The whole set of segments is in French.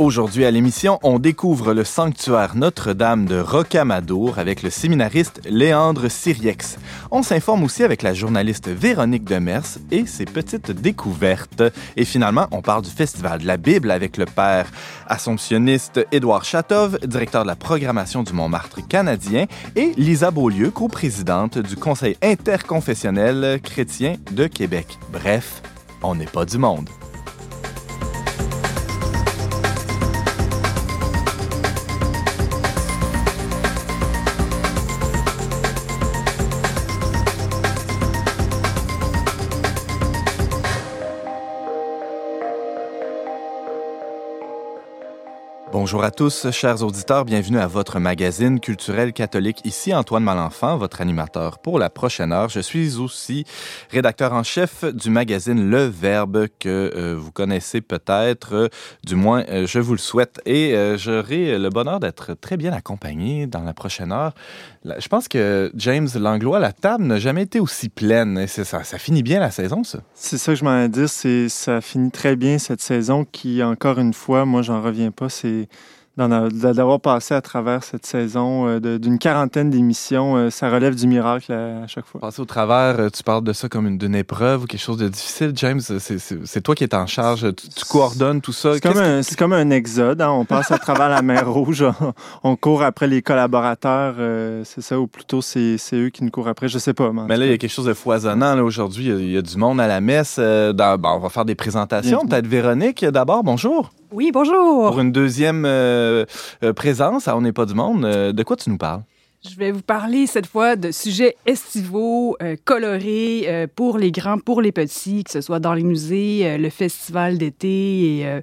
Aujourd'hui à l'émission, on découvre le sanctuaire Notre-Dame de Rocamadour avec le séminariste Léandre Siriex. On s'informe aussi avec la journaliste Véronique Demers et ses petites découvertes. Et finalement, on parle du Festival de la Bible avec le père assomptionniste Édouard Chatov, directeur de la programmation du Montmartre canadien, et Lisa Beaulieu, coprésidente du Conseil interconfessionnel chrétien de Québec. Bref, on n'est pas du monde. Bonjour à tous, chers auditeurs, bienvenue à votre magazine culturel catholique. Ici Antoine Malenfant, votre animateur pour la prochaine heure. Je suis aussi rédacteur en chef du magazine Le Verbe que euh, vous connaissez peut-être, euh, du moins euh, je vous le souhaite. Et j'aurai le bonheur d'être très bien accompagné dans la prochaine heure. Je pense que James Langlois, la table n'a jamais été aussi pleine. Ça, finit bien la saison, ça. C'est ça que je m'en dire, c'est ça finit très bien cette saison qui, encore une fois, moi j'en reviens pas, c'est d'avoir passé à travers cette saison euh, d'une quarantaine d'émissions. Euh, ça relève du miracle à, chaque fois. Passer au travers, euh, tu parles de ça comme une, épreuve ou quelque chose de difficile. James, c'est toi qui es en charge. Tu, coordonnes tout ça. C'est comme, un, comme un exode. Hein. On passe à travers la mer Rouge. On, court après les collaborateurs. c'est ça, ou plutôt c'est eux qui nous courent après. Je sais pas. Mais, là, il y a quelque chose de foisonnant. Aujourd'hui, il, y, a du monde à la messe. Dans, on va faire des présentations. Peut-être Véronique, d'abord. Bonjour. Oui, bonjour. Pour une deuxième euh, euh, présence à On n'est pas du monde, euh, de quoi tu nous parles? Je vais vous parler cette fois de sujets estivaux, colorés pour les grands, pour les petits, que ce soit dans les musées, le festival d'été et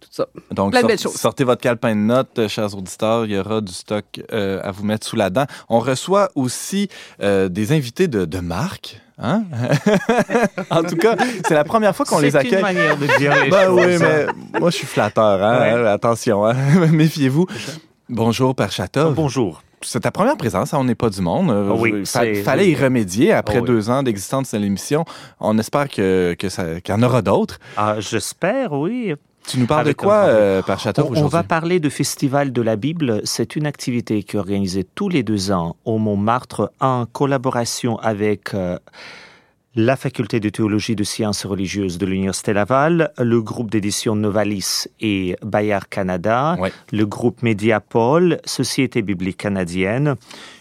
tout ça. Donc, sortez votre calepin de notes, chers auditeurs. Il y aura du stock à vous mettre sous la dent. On reçoit aussi des invités de, de marque. Hein? en tout cas, c'est la première fois qu'on les accueille. C'est une manière de dire les ben oui, mais moi, je suis flatteur. Hein? Attention, hein? méfiez-vous. Bonjour, Père Chatov. Oh, bonjour. C'est ta première présence, On n'est pas du monde. Euh, oui, Il fallait y remédier après oh, deux ans d'existence de l'émission. On espère que, que ça, qu'il y en aura d'autres. Ah, j'espère, oui. Tu nous parles de quoi, euh, par Château, On va parler du Festival de la Bible. C'est une activité qui est organisée tous les deux ans au Montmartre en collaboration avec euh, la Faculté de théologie de sciences religieuses de l'Université Laval, le groupe d'édition Novalis et Bayard Canada, le groupe Mediapol, Société biblique canadienne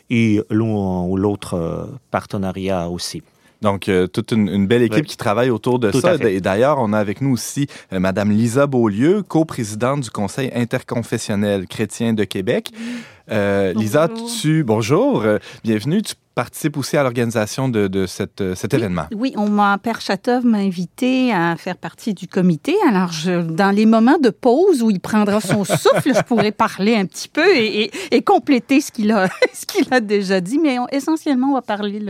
et l'un ou l'autre euh, partenariat aussi. Donc, euh, toute une, belle équipe qui travaille autour de ça. Et d'ailleurs, on a avec nous aussi euh, Madame Lisa Beaulieu, coprésidente du Conseil interconfessionnel chrétien de Québec. Euh, Lisa, tu, bonjour, bienvenue. Tu participe aussi à l'organisation de, de cette, euh, cet événement. Oui, on m'a, Père Chatov m'a invité à faire partie du comité. Alors, je, dans les moments de pause où il prendra son souffle, je pourrais parler un petit peu et, et, compléter ce qu'il a, ce qu'il a déjà dit. Mais essentiellement, on va parler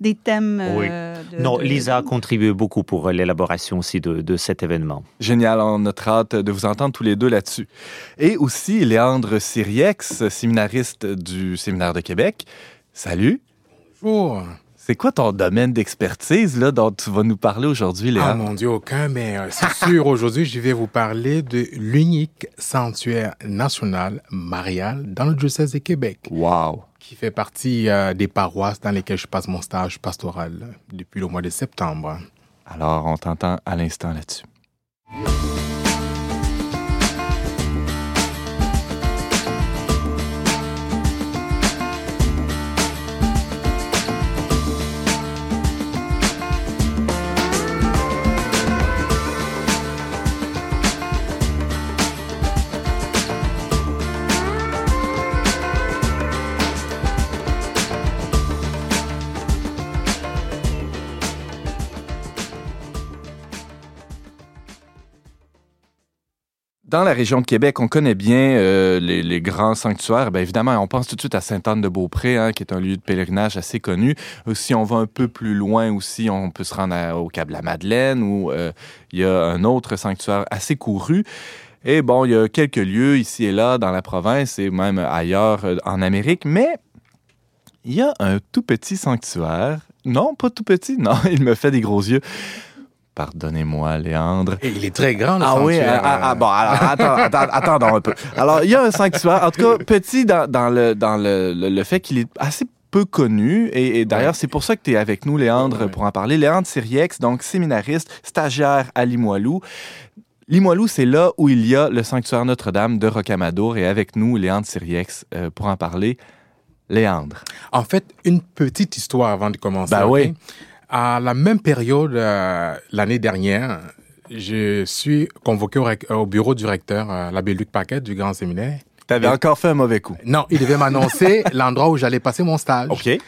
des thèmes. Oui. Euh, non, Lisa a contribué beaucoup pour l'élaboration aussi de, de, cet événement. Génial. On a hâte de vous entendre tous les deux là-dessus. Et aussi, Léandre Siriex, séminariste du Séminaire de Québec. Salut. C'est quoi ton domaine d'expertise là, dont tu vas nous parler aujourd'hui, Léa? Ah mon Dieu, aucun, mais euh, c'est sûr, aujourd'hui, je vais vous parler de l'unique sanctuaire national marial dans le diocèse de Québec. Wow! Qui fait partie euh, des paroisses dans lesquelles je passe mon stage pastoral depuis le mois de septembre. Alors, on t'entend à l'instant là-dessus. Dans la région de Québec, on connaît bien euh, les, grands sanctuaires. Bien évidemment, on pense tout de suite à Sainte-Anne-de-Beaupré, hein, qui est un lieu de pèlerinage assez connu. Si on va un peu plus loin aussi, on peut se rendre au Cap de la Madeleine, où euh, il y a un autre sanctuaire assez couru. Et bon, il y a quelques lieux ici et là dans la province et même ailleurs euh, en Amérique, mais il y a un tout petit sanctuaire Non, pas tout petit. Non, il me fait des gros yeux. Pardonnez-moi, Léandre. Il est très grand, le Ah oui, sanctuaire. ah, ah, ah, bon, alors, attends, attends, attendons un peu. Alors, il y a un sanctuaire, en tout cas, petit dans, dans le, dans le, le, le fait qu'il est assez peu connu. Et, et d'ailleurs, Ouais. c'est pour ça que tu es avec nous, Léandre, Ouais. pour en parler. Léandre Siriex, donc séminariste, stagiaire à Limoilou. Limoilou, c'est là où il y a le sanctuaire Notre-Dame de Rocamadour. Et avec nous, Léandre Siriex, euh, pour en parler. Léandre. En fait, une petite histoire avant de commencer. Ben oui. À la même période, euh, l'année dernière, je suis convoqué au, bureau du recteur, euh, l'abbé Luc Paquet du Grand Séminaire. Tu avais Et- encore fait un mauvais coup. Non, il devait m'annoncer l'endroit où j'allais passer mon stage. OK.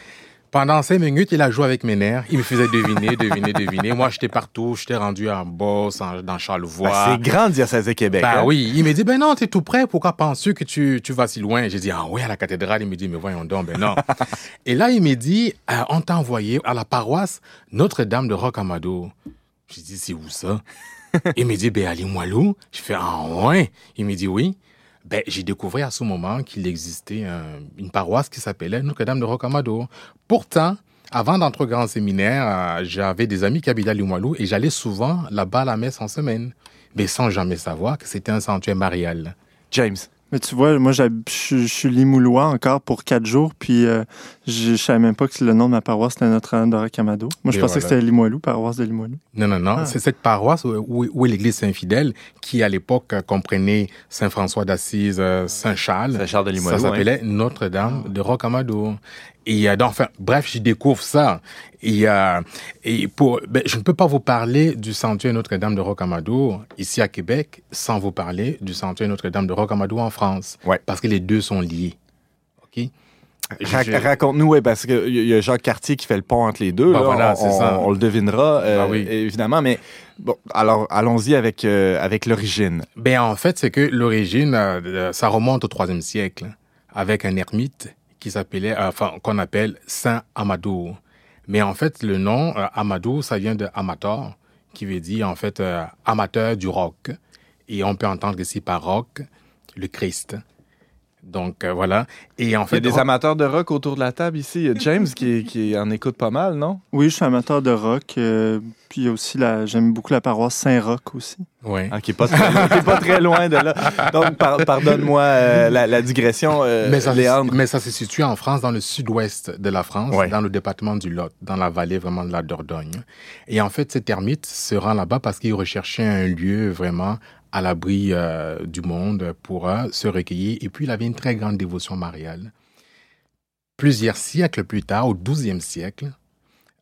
Pendant cinq minutes, il a joué avec mes nerfs. Il me faisait deviner, deviner, deviner. Moi, j'étais partout. J'étais rendu en en- dans Charlevoix. Ben, c'est grand diocèse de Québec. Ben hein? oui, il me dit, ben non, t'es tout prêt, pourquoi penses-tu que tu, tu vas si loin? J'ai dit, ah oui, à la cathédrale. Il me dit, mais voyons donc, ben non. Et là, il me dit, euh, on t'a envoyé à la paroisse Notre-Dame de Rocamadour. J'ai dit, c'est où ça? il me dit, ben à Limoilou. Je fais, ah ouais. Il me dit, oui. Ben, j'ai découvert à ce moment qu'il existait une paroisse qui s'appelait Notre-Dame de Rocamadour. Pourtant, avant d'entrer au grand séminaire, euh, j'avais des amis qui habitaient à Limoilou et j'allais souvent là-bas à la messe en semaine, mais sans jamais savoir que c'était un sanctuaire marial. James. Mais tu vois, moi, je suis- Limoulois encore pour quatre jours, puis euh, je, je savais même pas que le nom de ma paroisse c'était Notre-Dame de Rocamadour. Moi, je Et pensais que c'était Limoilou, paroisse de Limoilou. Non, non, non. Ah. C'est cette paroisse où, est l'église Saint-Fidèle, qui à l'époque euh, comprenait Saint-François d'Assise, euh, Saint-Charles. Saint-Charles de Ça Limoilou. hein. s'appelait Notre-Dame de Rocamadour. Et euh, donc, enfin, bref, j'y découvre ça. Et, euh, et pour, ben, je ne peux pas vous parler du sanctuaire Notre-Dame de Rocamadour ici à Québec sans vous parler du sanctuaire Notre-Dame de Rocamadour en France. Ouais. Parce que les deux sont liés. OK? Ra- Je- Raconte-nous, ouais, parce qu'il y a Jacques Cartier qui fait le pont entre les deux. Ben là. voilà, on, ça. le devinera, euh, Ben oui. évidemment. Mais bon, alors allons-y avec, euh, avec l'origine. Ben, en fait, c'est que l'origine, euh, euh, ça remonte au troisième siècle, avec un ermite qui s'appelait, euh, enfin, qu'on appelle Saint Amadour. Mais en fait, le nom euh, Amadour, ça vient de amateur, qui veut dire, en fait, euh, amateur du rock. Et on peut entendre ici par rock, le Christ. Donc, euh, voilà. Et en Il y a fait, des rock- amateurs de rock autour de la table ici. Il y a James qui, qui en écoute pas mal, non? Oui, je suis amateur de rock, euh, puis il y a aussi, la, j'aime beaucoup la paroisse Saint-Roch aussi. Ouais. Ah, qui est pas très, qui est pas très loin de là. Donc, par- pardonne-moi euh, la, la digression, euh, mais, ça, se- Léandre. mais ça se situe en France, dans le sud-ouest de la France, Ouais. dans le département du Lot, dans la vallée vraiment de la Dordogne. Et en fait, cet ermite se rend là-bas parce qu'il recherchait un lieu vraiment à l'abri euh, du monde pour euh, se recueillir. Et puis, il avait une très grande dévotion mariale. Plusieurs siècles plus tard, au XIIe siècle,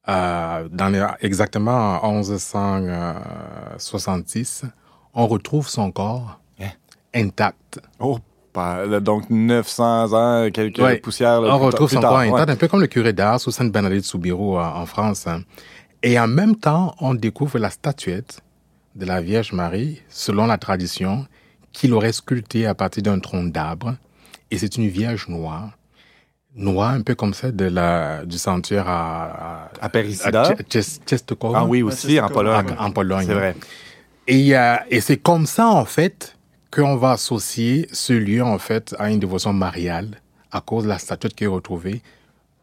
euh, dans les- exactement en 1166, on retrouve son corps Hein? intact. Oh, donc 900 ans, quelques Ouais. poussières. là, On retrouve son corps intact, ouais. un peu comme le curé d'Ars ou Sainte Bernadette Soubirous en, en France. hein. Et en même temps, on découvre la statuette de la Vierge Marie, selon la tradition, qu'il aurait sculptée à partir d'un tronc d'arbre. Et c'est une Vierge noire. Noire, un peu comme celle de la, du sanctuaire à, À Ches- Czestochowa. Ah oui, aussi, c'est en. Pologne. En, en Pologne. C'est vrai. Et, euh, et c'est comme ça, en fait, qu'on va associer ce lieu, en fait, à une dévotion mariale, à cause de la statuette qui est retrouvée,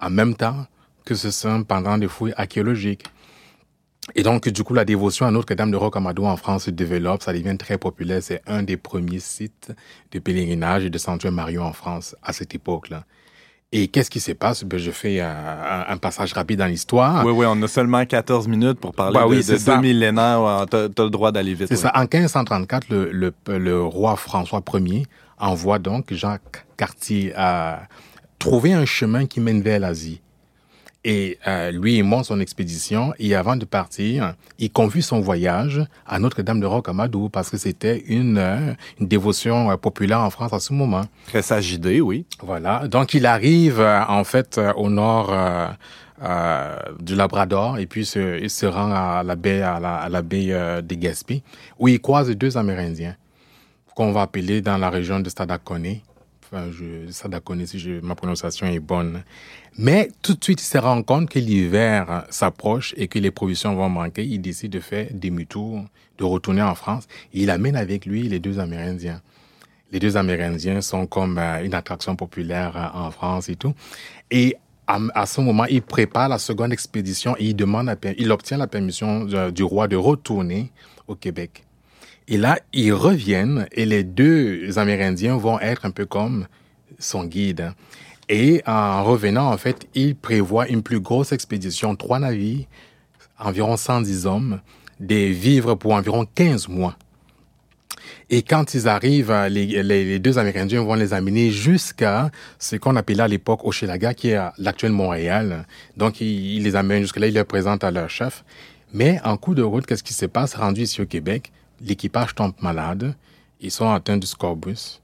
en même temps que ce sont pendant des fouilles archéologiques. Et donc, du coup, la dévotion à Notre-Dame de Rocamadour en France se développe, ça devient très populaire. C'est un des premiers sites de pèlerinage et de sanctuaire mariaux en France à cette époque-là. Et qu'est-ce qui se passe? Ben, je fais un, un- passage rapide dans l'histoire. Oui, oui, on a seulement 14 minutes pour parler Bah de, oui, de deux millénaires. T'as t'as le droit d'aller vite. C'est oui. ça. En 1534, le, le, le roi François Ier envoie donc Jacques Cartier à trouver un chemin qui mène vers l'Asie. Et euh, lui, il monte son expédition et avant de partir, il confie son voyage à Notre-Dame de Rocamadour parce que c'était une, euh, une dévotion euh, populaire en France à ce moment. Très sage idée, oui. Voilà. Donc, il arrive euh, en fait euh, au nord du Labrador et puis se- il se rend à la baie, à la, à la baie des Gaspé où il croise deux Amérindiens qu'on va appeler dans la région de Stadacone. Enfin, je, Stadacone, si je, ma prononciation est bonne. Mais tout de suite, il se rend compte que l'hiver s'approche et que les provisions vont manquer. Il décide de faire demi-tour, de retourner en France. Il amène avec lui les deux Amérindiens les deux Amérindiens sont comme euh, une attraction populaire euh, en France et tout. Et à, ce moment, il prépare la seconde expédition et il demande, il obtient la permission euh, du roi de retourner au Québec. Et là, ils reviennent et les deux Amérindiens vont être un peu comme son guide. Et en revenant, en fait, il prévoit une plus grosse expédition, trois navires, environ 110 hommes, des vivres pour environ 15 mois. Et quand ils arrivent, les, deux Amérindiens vont les amener jusqu'à ce qu'on appelait à l'époque Hochelaga, qui est l'actuel Montréal. Donc, ils, ils les amènent jusque-là, ils les présentent à leur chef. Mais en coup de route, qu'est-ce qui se passe? Rendu ici au Québec, l'équipage tombe malade. Ils sont atteints du scorbus.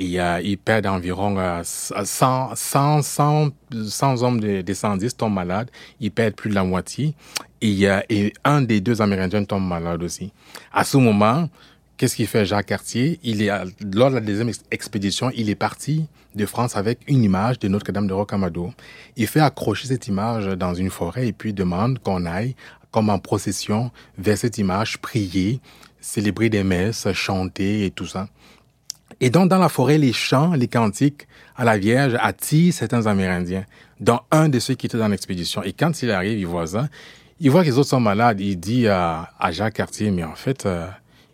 Et euh, ils perdent environ euh, 100, 100, 100, 100 hommes des des 110 tombent malades. Ils perdent plus de la moitié. Et, euh, un des deux Amérindiens tombe malade aussi. À ce moment, qu'est-ce qu'il fait Jacques Cartier? Il est, Lors de la deuxième ex- expédition, il est parti de France avec une image de Notre-Dame de Rocamadour. Il fait accrocher cette image dans une forêt et puis demande qu'on aille, comme en procession, vers cette image, prier, célébrer des messes, chanter et tout ça. Et donc, dans la forêt, les chants, les cantiques à la Vierge attirent certains Amérindiens, dont un de ceux qui étaient dans l'expédition. Et quand il arrive, il voit ça. Il voit que les autres sont malades. Il dit à, à Jacques Cartier, mais en fait, euh,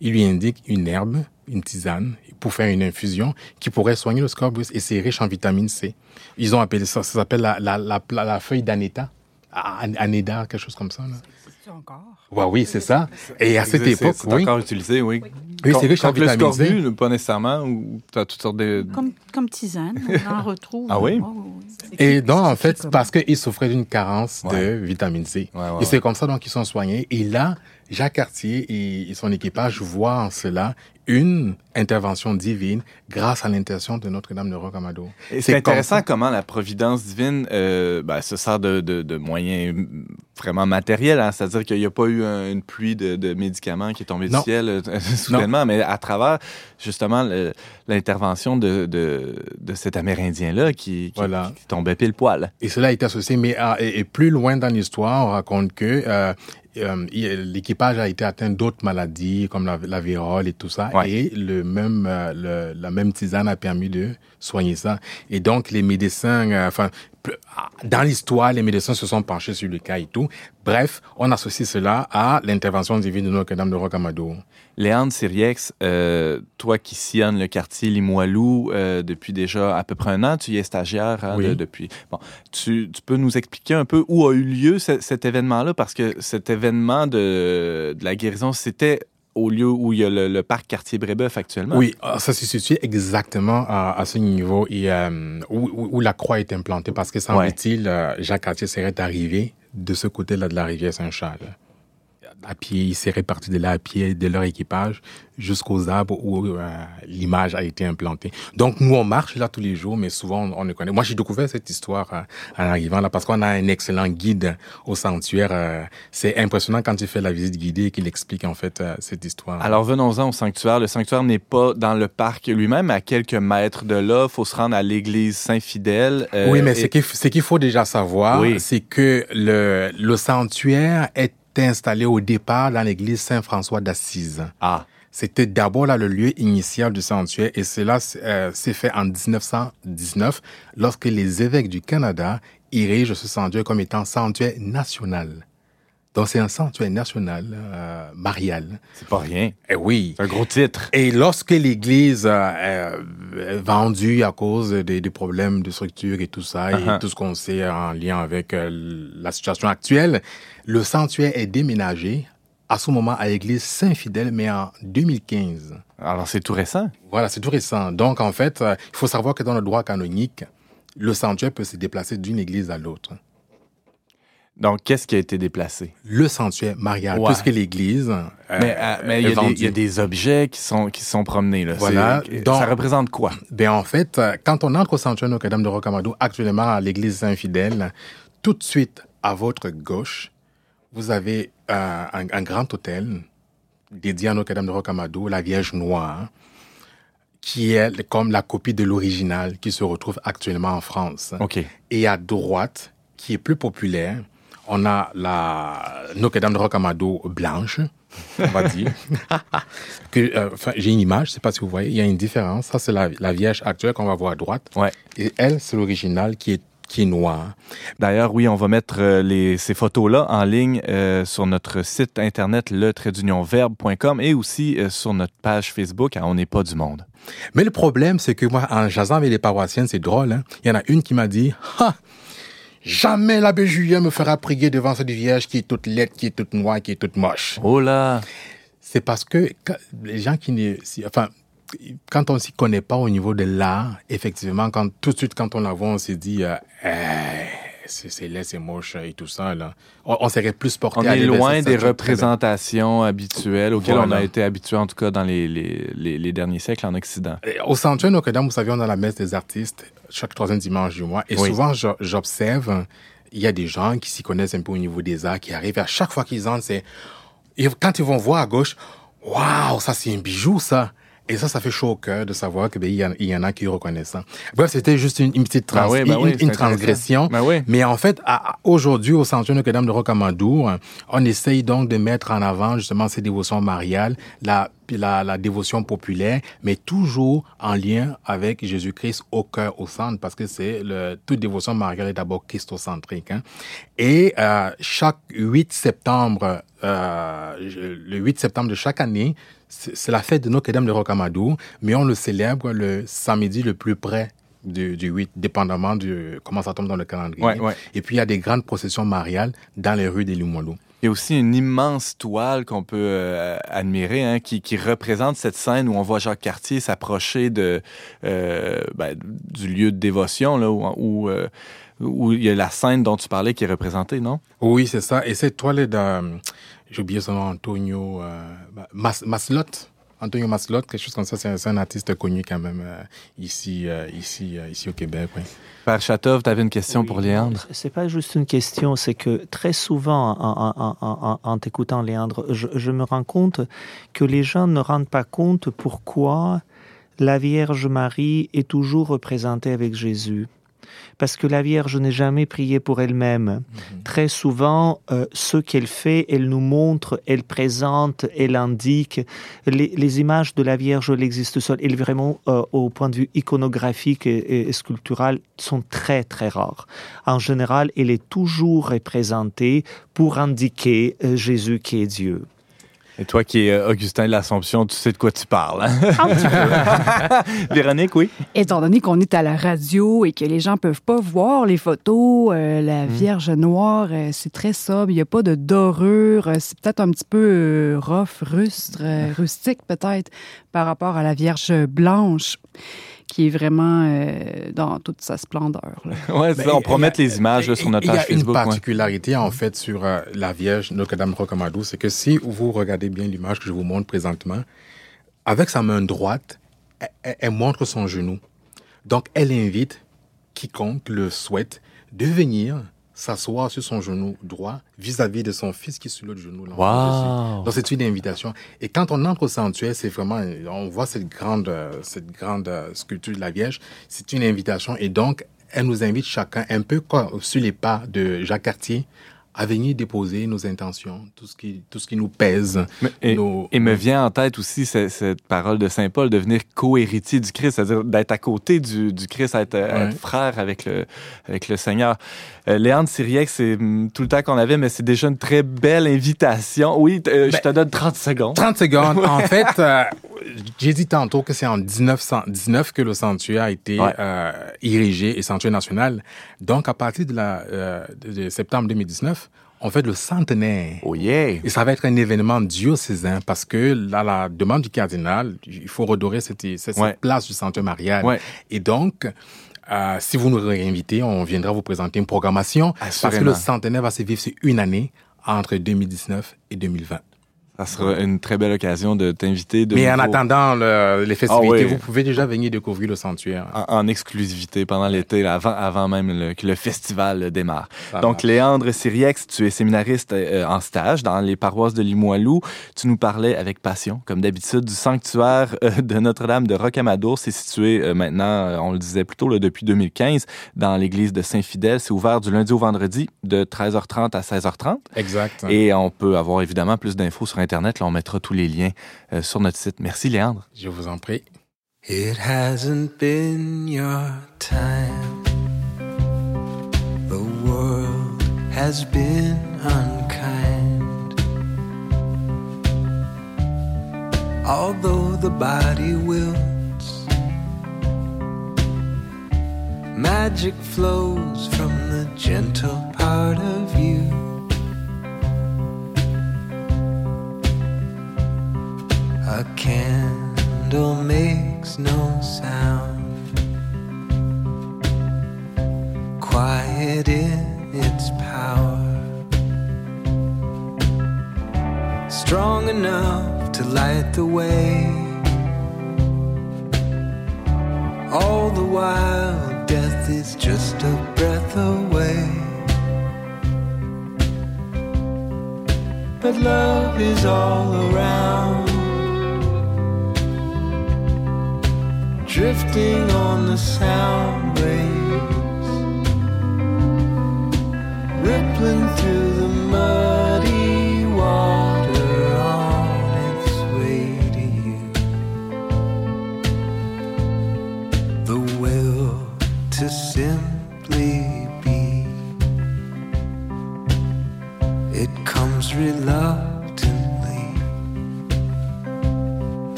il lui indique une herbe, une tisane, pour faire une infusion qui pourrait soigner le scorbus. Et c'est riche en vitamine C. Ils ont appelé ça, ça s'appelle la, la, la, la, feuille d'aneta. An- Aneda, quelque chose comme ça. Encore? Ouais, oui, c'est ça. Et à cette époque, c'est oui. encore utilisé, oui. Oui, c'est riche en le scorbut, pas nécessairement, ou tu as toutes sortes de... Comme, comme tisane, on en retrouve. Ah oui? Oh, oui. Et donc, en fait, parce qu'ils souffraient d'une carence Ouais. de vitamine C. Ouais, ouais, et c'est ouais. comme ça donc ils sont soignés. Et là, Jacques Cartier et, son équipage voient en cela une intervention divine grâce à l'intercession de Notre-Dame de Rocamadour. Et C'est intéressant comme comment la providence divine euh, ben, se sert de, de, de moyens vraiment matériels. hein. C'est-à-dire qu'il n'y a pas eu un- une pluie de, de médicaments qui est tombée du ciel euh, soudainement, mais à travers justement l'intervention de, de, de cet Amérindien-là qui, qui, Voilà. qui tombait pile poil. Et cela est associé, mais ah, et, et plus loin dans l'histoire, on raconte que euh, euh, l'équipage a été atteint d'autres maladies comme la, la vérole et tout ça, Ouais. et le même euh, le- la même tisane a permis de soigner ça. Et donc les médecins, euh, enfin dans l'histoire, les médecins se sont penchés sur le cas et tout. Bref, on associe cela à l'intervention divine de Notre-Dame de Rocamadour. Léandre Siriex, euh, toi qui sillonnes le quartier Limoilou euh, depuis déjà à peu près un an, tu y es stagiaire hein, Oui. de- depuis. Bon, tu, tu peux nous expliquer un peu où a eu lieu ce- cet événement-là? Parce que cet événement de, de la guérison, c'était au lieu où il y a le, le parc quartier Brébeuf actuellement? Oui, euh, ça se situe exactement à, à ce niveau et, euh, où, où- où la croix est implantée parce que semble-t-il, euh, Jacques Cartier serait arrivé de ce côté-là de la rivière Saint-Charles. À pied, il serait parti de là à pied de leur équipage jusqu'aux arbres où euh, l'image a été implantée. Donc nous, on marche là tous les jours, mais souvent on, ne connaît. Moi, j'ai découvert cette histoire euh, en arrivant là parce qu'on a un excellent guide au sanctuaire. euh, C'est impressionnant quand il fait la visite guidée et qu'il explique en fait cette histoire. Alors venons-en au sanctuaire. Le sanctuaire n'est pas dans le parc lui-même, à quelques mètres de là. Faut se rendre à l'église Saint-Fidèle. oui, mais et- ce qu'il ce qu'il faut déjà savoir, Oui. c'est que le, le sanctuaire est installé au départ dans l'église Saint-François d'Assise. Ah, C'était d'abord là le lieu initial du sanctuaire et cela euh, s'est fait en 1919 lorsque les évêques du Canada érigent ce sanctuaire comme étant sanctuaire national. Donc c'est un sanctuaire national euh, marial. c'est pas rien. Et oui. C'est un gros titre. Et lorsque l'Église euh, est vendue à cause des, des problèmes de structure et tout ça, Uh-huh. et tout ce qu'on sait en lien avec euh, la situation actuelle, le sanctuaire est déménagé à ce moment à l'église Saint-Fidèle, mais en 2015. Alors c'est tout récent. Voilà, c'est tout récent. Donc, en fait, euh, il faut savoir que dans le droit canonique, le sanctuaire peut se déplacer d'une église à l'autre. Donc qu'est-ce qui a été déplacé? Le sanctuaire marial, Ouais. puisque l'église euh, Mais euh, mais il y, est a des- vendue. il y a des objets qui sont, qui sont promenés. Là. Voilà. Donc- Ça représente quoi? Ben en fait, euh, quand on entre au sanctuaire Notre-Dame de Rocamadour, actuellement à l'église Saint-Fidèle, tout de suite à votre gauche, vous avez euh, un, un grand hôtel dédié à Notre-Dame de Rocamadour, la Vierge Noire, qui est comme la copie de l'original qui se retrouve actuellement en France. OK. Et à droite, qui est plus populaire, on a la Notre-Dame de Rocamadour blanche, on va dire. euh, j'ai une image, je sais pas si vous voyez, il y a une différence. Ça, c'est la, la Vierge actuelle qu'on va voir à droite. Ouais. Et elle, c'est l'original qui est qui est noir. D'ailleurs, oui, on va mettre euh, les, ces photos-là en ligne euh, sur notre site internet le verbe.com et aussi euh, sur notre page Facebook à On n'est pas du monde. Mais le problème, c'est que moi, en jasant avec les paroissiennes, c'est drôle, hein? il y en a une qui m'a dit, ha, jamais l'abbé Julien me fera prier devant cette vierge qui est toute laide, qui est toute noire, qui est toute moche. Oh là! C'est parce que les gens qui ne, enfin, quand on s'y connaît pas au niveau de l'art, effectivement, quand tout de suite quand on la voit, on s'est dit, euh, Eh, c'est laid, c'est moche et tout ça là. On, on serait plus porté. On à est loin des représentations habituelles auxquelles on a été habitué, en tout cas, dans les, les, les, les derniers siècles en Occident. Et Au sanctuaire Notre-Dame, vous savez, on a la messe des artistes chaque troisième dimanche du mois. Et Oui. souvent, j'observe, il y a des gens qui s'y connaissent un peu au niveau des arts, qui arrivent. À chaque fois qu'ils entrent, c'est... Quand ils vont voir à gauche, waouh, ça c'est un bijou, ça. Et ça, ça fait chaud au cœur de savoir qu'il y, en- il y en a qui reconnaissent ça. Bref, c'était juste une, une petite trans- Ben oui, ben oui, une transgression. Ben oui. Mais en fait, aujourd'hui, au Sanctuaire Notre-Dame de Rocamadour, on essaye donc de mettre en avant justement ces dévotions mariales, la, la, la dévotion populaire, mais toujours en lien avec Jésus-Christ au cœur, au centre, parce que c'est le, toute dévotion mariale est d'abord christocentrique. Hein. Et euh, chaque 8 septembre, euh, le 8 septembre de chaque année, c'est la fête de Notre-Dame de Rocamadour, mais on le célèbre le samedi le plus près du, du 8, dépendamment de comment ça tombe dans le calendrier. Ouais, ouais. Et puis, il y a des grandes processions mariales dans les rues des Limoilou. Il y a aussi une immense toile qu'on peut euh, admirer, hein, qui, qui représente cette scène où on voit Jacques Cartier s'approcher de euh, ben, du lieu de dévotion, là, où, où, euh, où il y a la scène dont tu parlais qui est représentée, non? Oui, c'est ça. Et cette toile est de, j'ai oublié son nom, Antonio euh, Mas, Maslot. Antonio Maslot, quelque chose comme ça. C'est un, artiste connu quand même euh, ici, euh, ici, euh, ici au Québec. Oui. Père Chatov, tu avais une question pour Léandre? C'est pas juste une question, c'est que très souvent, en, en- en- en- en t'écoutant, Léandre, je, je me rends compte que les gens ne rendent pas compte pourquoi la Vierge Marie est toujours représentée avec Jésus. Parce que la Vierge n'est jamais priée pour elle-même. Très souvent, euh, ce qu'elle fait, elle nous montre, elle présente, elle indique. Les, les images de la Vierge, elle existe seule. Et vraiment, euh, au point de vue iconographique et, et sculptural, sont très, très rares. En général, elle est toujours représentée pour indiquer euh, Jésus qui est Dieu. Et toi qui es euh, Augustin de l'Assomption, tu sais de quoi tu parles. hein? Véronique, oui? Étant donné qu'on est à la radio et que les gens peuvent pas voir les photos, euh, la Vierge noire, euh, c'est très sobre. Il n'y a pas de dorure. euh, C'est peut-être un petit peu rough, rustre, rustique peut-être, par rapport à la Vierge blanche, qui est vraiment euh, dans toute sa splendeur. Ben, ça, on promet a- les images là, sur notre Il y page a une Facebook. ouais. particularité en fait sur euh, la Vierge Notre-Dame Rocamadour, c'est que si vous regardez bien l'image que je vous montre présentement, avec sa main droite, elle, elle- elle montre son genou. Donc elle invite quiconque le souhaite de venir s'asseoir sur son genou droit vis-à-vis de son fils qui est sur l'autre genou. là, Wow. Donc c'est une invitation. Et quand on entre au sanctuaire, c'est vraiment, on voit cette grande, euh, cette grande euh, sculpture de la Vierge. C'est une invitation et donc elle nous invite chacun, un peu comme sur les pas de Jacques Cartier, à venir déposer nos intentions, tout ce qui, tout ce qui nous pèse. Et, nos- et me vient en tête aussi ce- cette, parole de Saint Paul, devenir co-héritier du Christ, c'est-à-dire d'être à côté du, du Christ, être, être Ouais. frère avec le, avec le Seigneur. Euh, Léandre Siriex, c'est hum, tout le temps qu'on avait, mais c'est déjà une très belle invitation. Oui, euh, je te donne 30 secondes. 30 secondes. En fait, euh, j'ai dit tantôt que c'est en 1919 que le sanctuaire a été Ouais. euh, érigé et sanctuaire national. Donc, à partir de, la, euh, de septembre 2019, on fait le centenaire. Oh yeah! Et ça va être un événement diocésain parce que là, la demande du cardinal, il faut redorer cette, cette, Ouais. place du sanctuaire marial. Ouais. Et donc, euh, si vous nous réinvitez, on viendra vous présenter une programmation parce que le centenaire va se vivre sur une année entre 2019 et 2020. Ça sera une très belle occasion de t'inviter. de Mais en attendant le- les festivités, Ah oui. vous pouvez déjà venir découvrir le sanctuaire. En, en exclusivité pendant l'été, avant, avant même le- que le festival démarre. Ça Donc, marche. Léandre Siriex, tu es séminariste euh, en stage dans les paroisses de Limoilou. Tu nous parlais avec passion, comme d'habitude, du sanctuaire euh, de Notre-Dame de Rocamadour. C'est situé euh, maintenant, on le disait plus tôt, là, depuis 2015, dans l'église de Saint-Fidèle. C'est ouvert du lundi au vendredi de 13h30 à 16h30. Exact. Et on peut avoir évidemment plus d'infos sur Internet. Là, on mettra tous les liens euh, sur notre site. Merci, Léandre. Je vous en prie. It hasn't been your time. has been unkind. Although the body wilts, magic flows from the gentle part of you. A candle makes no sound. Quiet in its power. Strong enough to light the way. All the while, death is just a breath away. But love is all around. Drifting on the sound waves, rippling through the muddy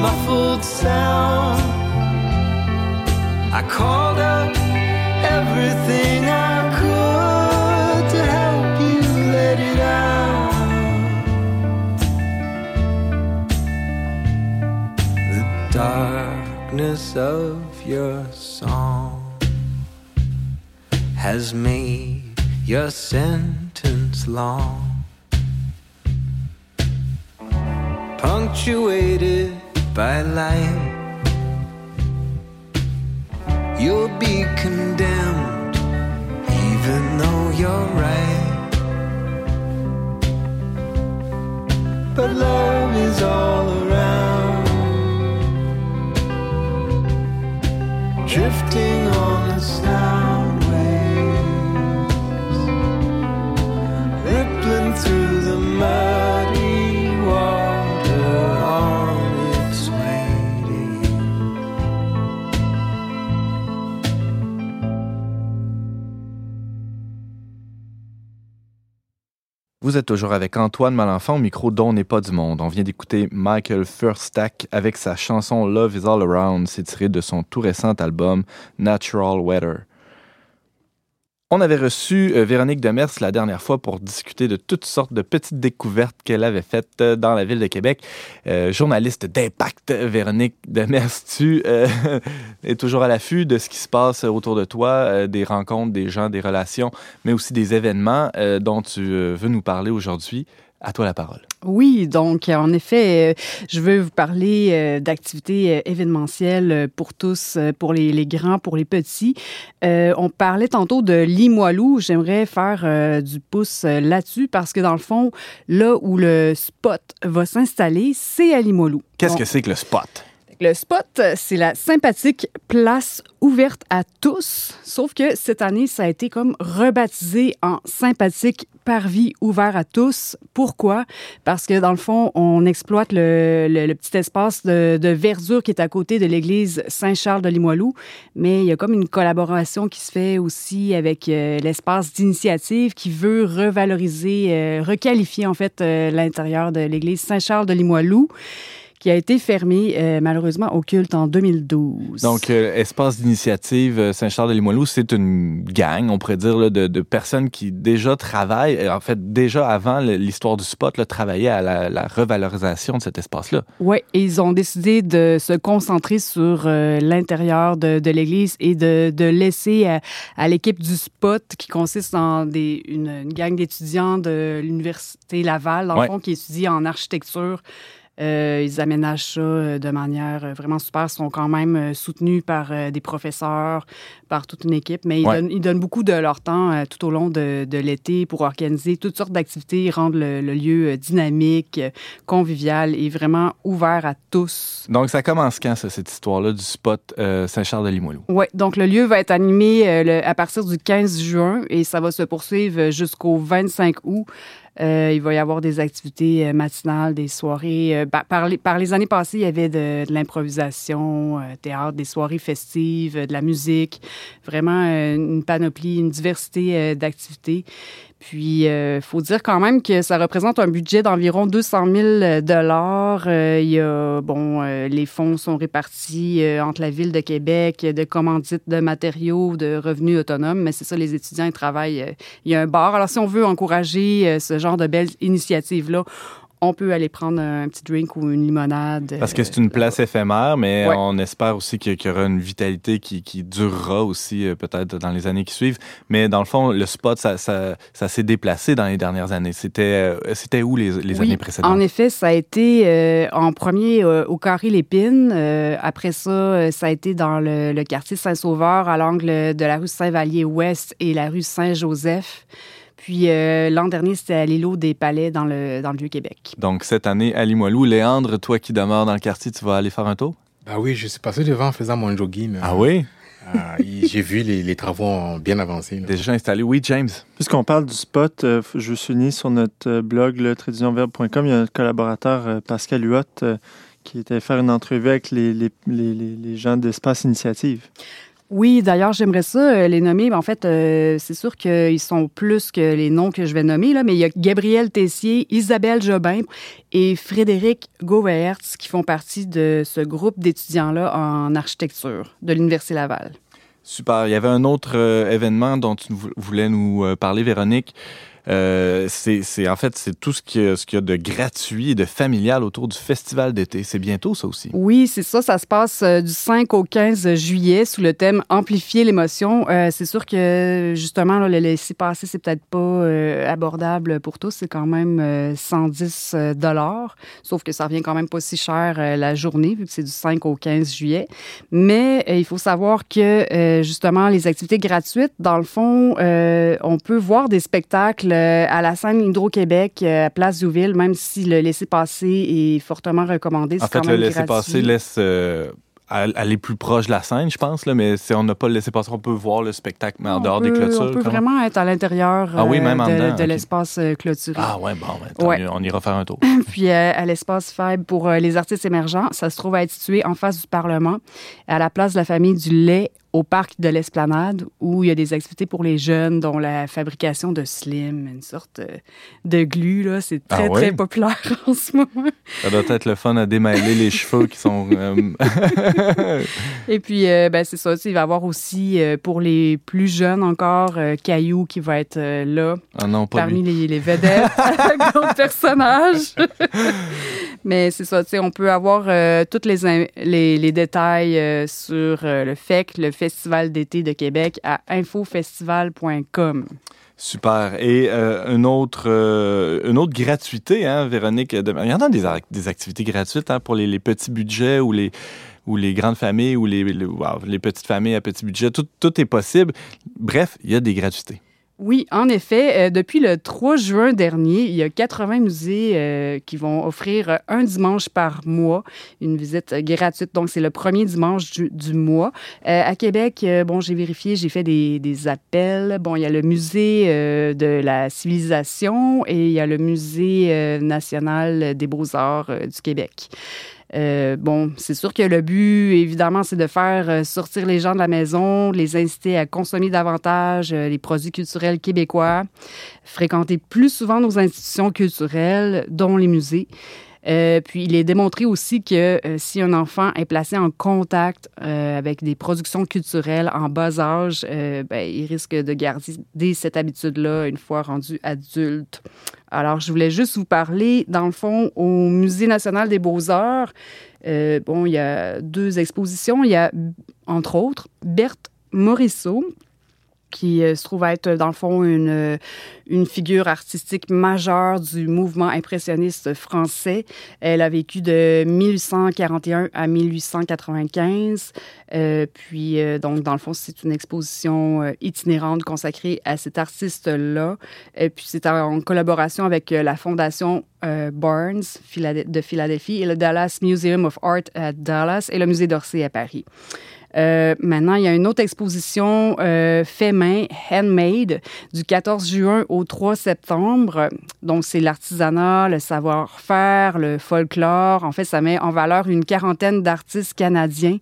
muffled sound. I called up everything I could to help you let it out. The darkness of your song has made your sentence long. punctuated by light. You'll be condemned, even though you're right. But love is all around, drifting on the sound Vous êtes toujours avec Antoine Malenfant au micro dont n'est pas du monde. On vient d'écouter Michael Furstack avec sa chanson Love is All Around. C'est tiré de son tout récent album Natural Weather. On avait reçu euh, Véronique Demers la dernière fois pour discuter de toutes sortes de petites découvertes qu'elle avait faites euh, dans la ville de Québec. Euh, journaliste d'impact, Véronique Demers, tu es toujours à l'affût de ce qui se passe autour de toi, des rencontres, des gens, des relations, mais aussi des événements dont tu veux nous parler aujourd'hui. À toi la parole. Oui, donc en effet, euh, je veux vous parler euh, d'activités euh, événementielles euh, pour tous, euh, pour les, les grands, pour les petits. Euh, on parlait tantôt de Limoilou. J'aimerais faire euh, du pouce euh, là-dessus parce que dans le fond, là où le spot va s'installer, c'est à Limoilou. Qu'est-ce que c'est que le spot? Le spot, c'est la sympathique place ouverte à tous, sauf que cette année, ça a été comme rebaptisé en sympathique parvis ouvert à tous. Pourquoi? Parce que dans le fond, on exploite le, petit espace de, de verdure qui est à côté de l'église Saint-Charles de Limoilou, mais il y a comme une collaboration qui se fait aussi avec euh, l'espace d'initiative qui veut revaloriser, euh, requalifier en fait euh, l'intérieur de l'église Saint-Charles de Limoilou qui a été fermé euh, malheureusement au culte en 2012. Donc, euh, Espace d'initiative euh, Saint-Charles-de-Limoilou, c'est une gang, on pourrait dire, là, de, de personnes qui déjà travaillent, euh, en fait, déjà avant le- l'histoire du spot, là, travaillaient à la, la revalorisation de cet espace-là. Oui, ils ont décidé de se concentrer sur euh, l'intérieur de, de l'Église et de, de laisser à, à l'équipe du spot, qui consiste en des, une, une gang d'étudiants de l'Université Laval, dans le Ouais. fond, qui étudient en architecture, Euh, ils aménagent ça euh, de manière euh, vraiment super. Ils sont quand même euh, soutenus par des professeurs, par toute une équipe, mais ils, Ouais. donnent, ils donnent beaucoup de leur temps tout au long de, de l'été pour organiser toutes sortes d'activités, rendre le, le lieu dynamique, convivial et vraiment ouvert à tous. Donc, ça commence quand, ça, cette histoire-là du spot euh, Saint-Charles-de-Limoilou? Oui, donc le lieu va être animé euh, le- à partir du 15 juin et ça va se poursuivre jusqu'au 25 août. Euh, il va y avoir des activités euh, matinales, des soirées. euh, par, les, par les années passées, il y avait de, de l'improvisation, théâtre, des soirées festives, de la musique. Vraiment une panoplie, une diversité d'activités. Puis, il faut dire quand même que ça représente un budget d'environ 200 000 dollars. Euh, y a, bon, euh, les fonds sont répartis euh, entre la ville de Québec, de commandites de matériaux, de revenus autonomes. Mais c'est ça, les étudiants, ils travaillent. euh, il y a un bar. Alors, si on veut encourager euh, ce genre de belles initiatives-là, on peut aller prendre un petit drink ou une limonade. Parce que euh, c'est une place éphémère, mais Ouais. on espère aussi qu'il y aura une vitalité qui, qui durera aussi euh, peut-être dans les années qui suivent. Mais dans le fond, le spot, ça, ça, ça s'est déplacé dans les dernières années. C'était euh, c'était où les, les Oui, années précédentes? En effet, ça a été euh, en premier euh, au Carré Lépine. Euh, après ça, ça a été dans le, le quartier Saint-Sauveur, à l'angle de la rue Saint-Vallier-Ouest et la rue Saint-Joseph. Puis euh, l'an dernier, c'était à l'îlot des Palais dans le, dans le Vieux-Québec. Donc cette année, à Limoilou, Léandre, toi qui demeures dans le quartier, tu vas aller faire un tour? Bah oui, je suis passé devant en faisant mon jogging. Ah oui? Ah, J'ai vu les, les travaux ont bien avancé. là. Déjà installé. Oui, James. Puisqu'on parle du spot, euh, je veux souligner sur notre euh, blog, le traductionverbe.com, il y a notre collaborateur euh, Pascal Huot euh, qui était faire une entrevue avec les, les, les, les- les gens d'Espace Initiative. Oui, d'ailleurs, j'aimerais ça euh, les nommer. En fait, euh, c'est sûr qu'ils sont plus que les noms que je vais nommer, là, mais il y a Gabriel Tessier, Isabelle Jobin et Frédéric Gauvertz qui font partie de ce groupe d'étudiants-là en architecture de l'Université Laval. Super. Il y avait un autre euh, événement dont tu vou- voulais nous parler, Véronique. Euh, c'est en fait c'est tout ce qu'il y, a- de gratuit et de familial autour du festival d'été. C'est bientôt ça aussi. Oui, c'est ça. Ça se passe euh, du 5 au 15 juillet sous le thème Amplifier l'émotion. Euh, c'est sûr que, justement, le laisser passer, c'est peut-être pas abordable pour tous. C'est quand même euh, 110 dollars. Sauf que ça revient quand même pas si cher la journée, vu que c'est du 5 au 15 juillet. Mais il faut savoir que, justement, les activités gratuites, dans le fond, on peut voir des spectacles euh, à la scène Hydro-Québec, euh, à Place Douville, même si le laisser-passer est fortement recommandé. En c'est quand fait, le même laisser-passer laisse euh, all- aller plus proche de la scène, je pense, là, mais si on n'a pas le laisser-passer, on peut voir le spectacle, mais en On dehors des clôtures. On peut comment? vraiment être à l'intérieur Ah oui, même de, de l'espace clôturé. Ah ouais, bon, ben, Ouais. on ira faire un tour. Puis euh, à l'espace faible pour euh, les artistes émergents, ça se trouve à être situé en face du Parlement, à la place de la famille du lait au parc de l'Esplanade, où il y a des activités pour les jeunes, dont la fabrication de slim, une sorte euh, de glu. là. C'est Ah très, ouais? très populaire en ce moment. Ça doit être le fun à démêler les cheveux qui sont... euh, Et puis, euh, ben, c'est ça. tu sais, Il va y avoir aussi, euh, pour les plus jeunes encore, Caillou qui va être là. Ah non, pas parmi les, les vedettes avec d'autres personnages. Mais c'est ça, tu sais, on peut avoir tous les, les, les détails sur le FEC, le Festival d'été de Québec, à infofestival.com. Super. Et euh, une, autre, euh, une autre gratuité, hein, Véronique. Il y en a des, des activités gratuites hein, pour les, petits budgets ou les, ou les grandes familles ou les, les, petites familles à petit budget. Tout est possible. Bref, il y a des gratuités. Oui, en effet, euh, depuis le 3 juin dernier, il y a 80 musées euh, qui vont offrir euh, un dimanche par mois une visite gratuite. Donc, c'est le premier dimanche du, du mois. Euh, à Québec, euh, bon, j'ai vérifié, j'ai fait des, des appels. Bon, il y a le musée euh, de la civilisation et il y a le musée national des beaux-arts du Québec. Euh, bon, c'est sûr que le but, évidemment, c'est de faire euh, sortir les gens de la maison, les inciter à consommer davantage euh, les produits culturels québécois, fréquenter plus souvent nos institutions culturelles, dont les musées. Euh, puis il est démontré aussi que euh, si un enfant est placé en contact euh, avec des productions culturelles en bas âge, ben, il risque de garder cette habitude-là une fois rendu adulte. Alors, je voulais juste vous parler, dans le fond, au Musée national des beaux-arts. Bon, il y a deux expositions. Il y a, entre autres, Berthe Morisseau, qui euh, se trouve être, dans le fond, une, euh, une figure artistique majeure du mouvement impressionniste français. Elle a vécu de 1841 à 1895. Euh, puis, donc, dans le fond, c'est une exposition itinérante consacrée à cet artiste-là. Et puis, c'est en collaboration avec la Fondation Barnes de Philadelphie et le Dallas Museum of Art à Dallas et le Musée d'Orsay à Paris. Euh, maintenant, il y a une autre exposition euh, fait main, handmade, du 14 juin au 3 septembre. Donc, c'est l'artisanat, le savoir-faire, le folklore. En fait, ça met en valeur une quarantaine d'artistes canadiens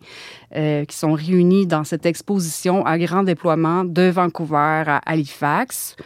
euh, qui sont réunis dans cette exposition à grand déploiement de Vancouver à Halifax.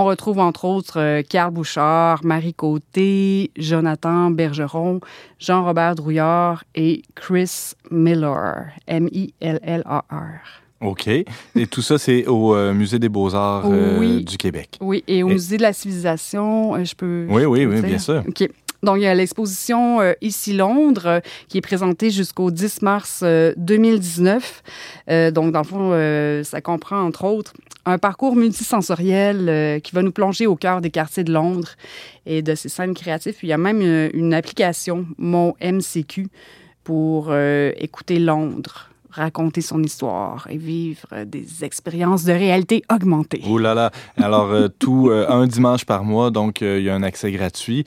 On retrouve entre autres euh, Carl Bouchard, Marie Côté, Jonathan Bergeron, Jean-Robert Drouillard et Chris Miller, M-I-L-L-A-R. OK. Et tout ça, c'est au euh, Musée des Beaux-Arts euh, Oui. du Québec. Oui, et au Et- Musée de la Civilisation, euh, je peux. Oui, je oui, peux oui, dire? bien sûr. OK. Donc, il y a l'exposition euh, Ici Londres euh, qui est présentée jusqu'au 10 mars euh, 2019. Euh, donc, dans le fond, ça comprend, entre autres, un parcours multisensoriel qui va nous plonger au cœur des quartiers de Londres et de ses scènes créatives. Il y a même une, application, mon MCQ, pour écouter Londres, raconter son histoire et vivre des expériences de réalité augmentée. Oh là là. Alors, tout un dimanche par mois, donc il y a un accès gratuit.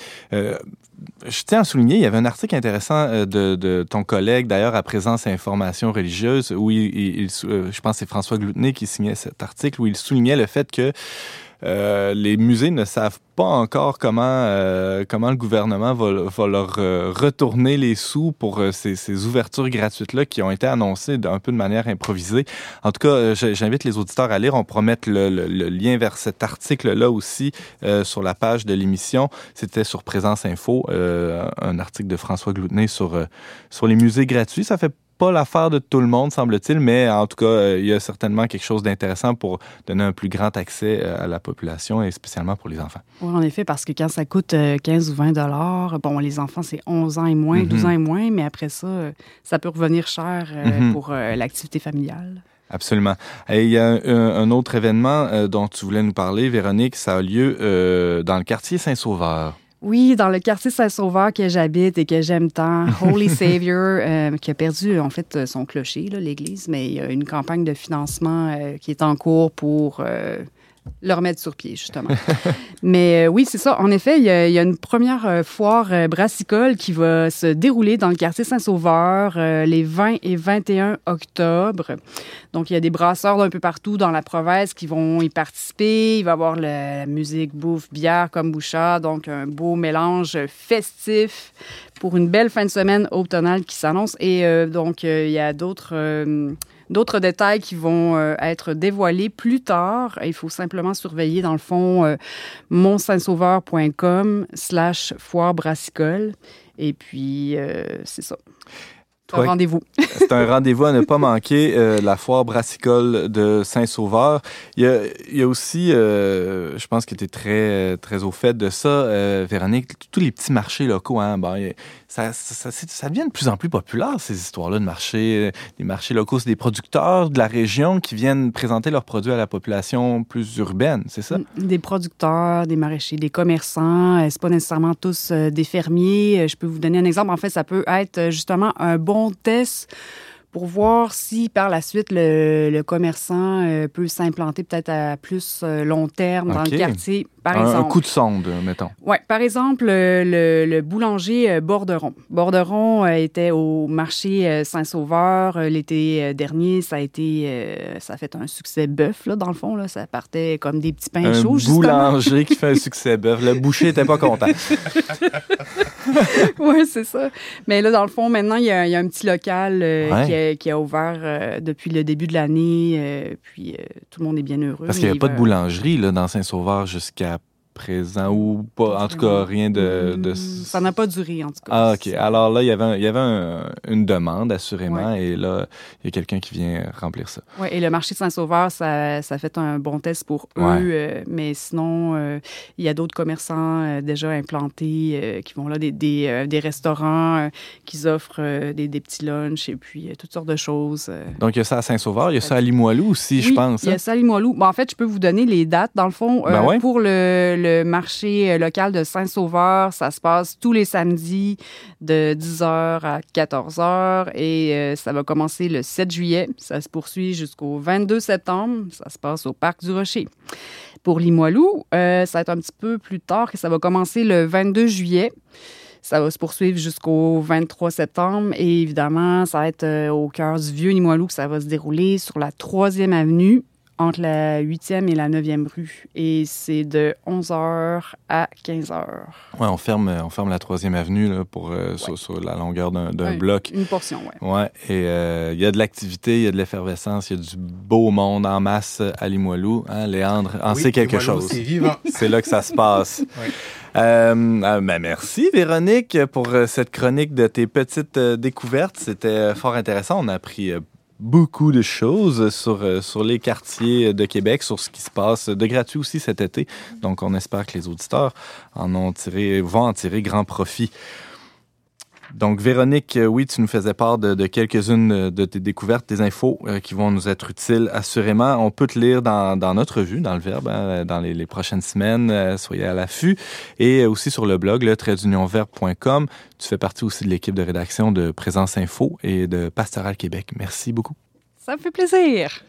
Je tiens à souligner, il y avait un article intéressant euh, de, de ton collègue, d'ailleurs, à Présence et Information religieuse, où il, il- euh, je pense que c'est François Gloutenay qui signait cet article, où il soulignait le fait que euh, les musées ne savent pas encore comment, euh, comment le gouvernement va, va leur euh, retourner les sous pour euh, ces, ces ouvertures gratuites-là qui ont été annoncées d'un peu de manière improvisée. En tout cas, j'invite les auditeurs à lire. On promet le, le- le lien vers cet article-là aussi sur la page de l'émission. C'était sur Présence Info, un article de François Gloutenay sur, sur les musées gratuits. Ça fait pas l'affaire de tout le monde, semble-t-il, mais en tout cas, euh, il y a certainement quelque chose d'intéressant pour donner un plus grand accès euh, à la population et spécialement pour les enfants. Oui, en effet, parce que quand ça coûte euh, 15 ou 20 dollars, bon, les enfants, c'est 11 ans et moins, Mhm. 12 ans et moins, mais après ça, euh, ça peut revenir cher euh, Mhm. pour euh, l'activité familiale. Absolument. Et il y a un, un autre événement euh, dont tu voulais nous parler, Véronique. Ça a lieu euh, dans le quartier Saint-Sauveur. Oui, dans le quartier Saint-Sauveur que j'habite et que j'aime tant, Holy Savior, euh, qui a perdu en fait euh, son clocher, l'église, mais il y a une campagne de financement euh, qui est en cours pour euh, le remettre sur pied, justement. mais euh, oui, c'est ça. En effet, il y a, une première euh, foire euh, brassicole qui va se dérouler dans le quartier Saint-Sauveur les 20 et 21 octobre. Donc, il y a des brasseurs d'un peu partout dans la province qui vont y participer. Il va y avoir la, la musique, bouffe, bière comme Bouchard. Donc, un beau mélange festif pour une belle fin de semaine automnale qui s'annonce. Et donc, il y a d'autres... D'autres détails qui vont euh, être dévoilés plus tard. Il faut simplement surveiller, dans le fond, euh, montsaintsauveur.com slash foire brassicole. Et puis, euh, c'est ça. Toi, Rendez-vous. C'est un rendez-vous à ne pas manquer, euh, la foire brassicole de Saint-Sauveur. Il y a, il y a aussi, euh, je pense que tu es très, très au fait de ça, euh, Véronique, tous les petits marchés locaux. Hein, bon, il y a- ça, ça, ça, ça devient de plus en plus populaire, ces histoires-là de marchés. euh, Les marchés locaux, c'est des producteurs de la région qui viennent présenter leurs produits à la population plus urbaine, c'est ça? Des producteurs, des maraîchers, des commerçants. Euh, C'est pas nécessairement tous euh, des fermiers. Je peux vous donner un exemple. En fait, ça peut être justement un bon test pour voir si par la suite le, le commerçant euh, peut s'implanter peut-être à plus long terme dans le quartier. Par un, coup de sonde, mettons. Ouais, par exemple, euh, le, le boulanger euh, Borderon. Borderon euh, était au marché Saint-Sauveur l'été dernier. Ça a été, ça a fait un succès bœuf là, dans le fond là. Ça partait comme des petits pains Un chauds. boulanger qui fait un succès bœuf. Le boucher était pas content. oui, c'est ça. Mais là, dans le fond, maintenant, il y a, il y a un petit local euh, Ouais. qui, a, qui a ouvert euh, depuis le début de l'année. euh, puis tout le monde est bien heureux. Parce qu'il n'y a pas de boulangerie là, dans Saint-Sauveur jusqu'à présent ou pas. En tout cas, rien de. de... Hum, Ça n'a pas duré, en tout cas. Ah, OK. Alors là, il y avait, il y avait un- une demande, assurément, et là, il y a quelqu'un qui vient remplir ça. Ouais, et le marché de Saint-Sauveur, ça, ça fait un bon test pour eux. Ouais. euh, mais sinon, euh, il y a d'autres commerçants euh, déjà implantés qui vont là, des, des, des restaurants qui offrent des, des petits lunchs et puis toutes sortes de choses. Donc, il y a ça à Saint-Sauveur, il y a ça à Limoilou aussi, je Oui, pense. Il y hein? a ça à Limoilou. Bon, en fait, je peux vous donner les dates. Dans le fond, Ben ouais. pour le, le marché euh, local de Saint-Sauveur, ça se passe tous les samedis de 10h à 14h et euh, ça va commencer le 7 juillet. Ça se poursuit jusqu'au 22 septembre. Ça se passe au Parc du Rocher. Pour Limoilou, euh, ça va être un petit peu plus tard que ça va commencer le 22 juillet. Ça va se poursuivre jusqu'au 23 septembre. Et évidemment, ça va être au cœur du vieux Limoilou que ça va se dérouler sur la 3e avenue, entre la 8e et la 9e rue. Et c'est de 11h à 15h. Ouais, on ferme, on ferme la troisième avenue là, pour, euh, sur, sur la longueur d'un bloc. Une portion, oui. Ouais, et euh, il y a de l'activité, il y a de l'effervescence, il y a du beau monde en masse à Limoilou. Hein, Léandre en Oui, sait quelque Limoilou, chose. C'est vivant. C'est là que ça se passe. Oui. Euh, euh, ben, merci Véronique pour euh, cette chronique de tes petites euh, découvertes. C'était euh, fort intéressant. On a appris euh, beaucoup de choses sur, euh, sur les quartiers de Québec, sur ce qui se passe de gratuit aussi cet été. Donc on espère que les auditeurs en ont tiré, vont en tirer grand profit. Donc, Véronique, euh, oui, tu nous faisais part de, quelques-unes euh, de tes découvertes, des infos euh, qui vont nous être utiles, assurément. On peut te lire dans, notre revue, dans le Verbe, hein, dans les, prochaines semaines. Euh, soyez à l'affût. Et euh, aussi sur le blog, le. Tu fais partie aussi de l'équipe de rédaction de Présence Info et de Pastoral Québec. Merci beaucoup. Ça me fait plaisir.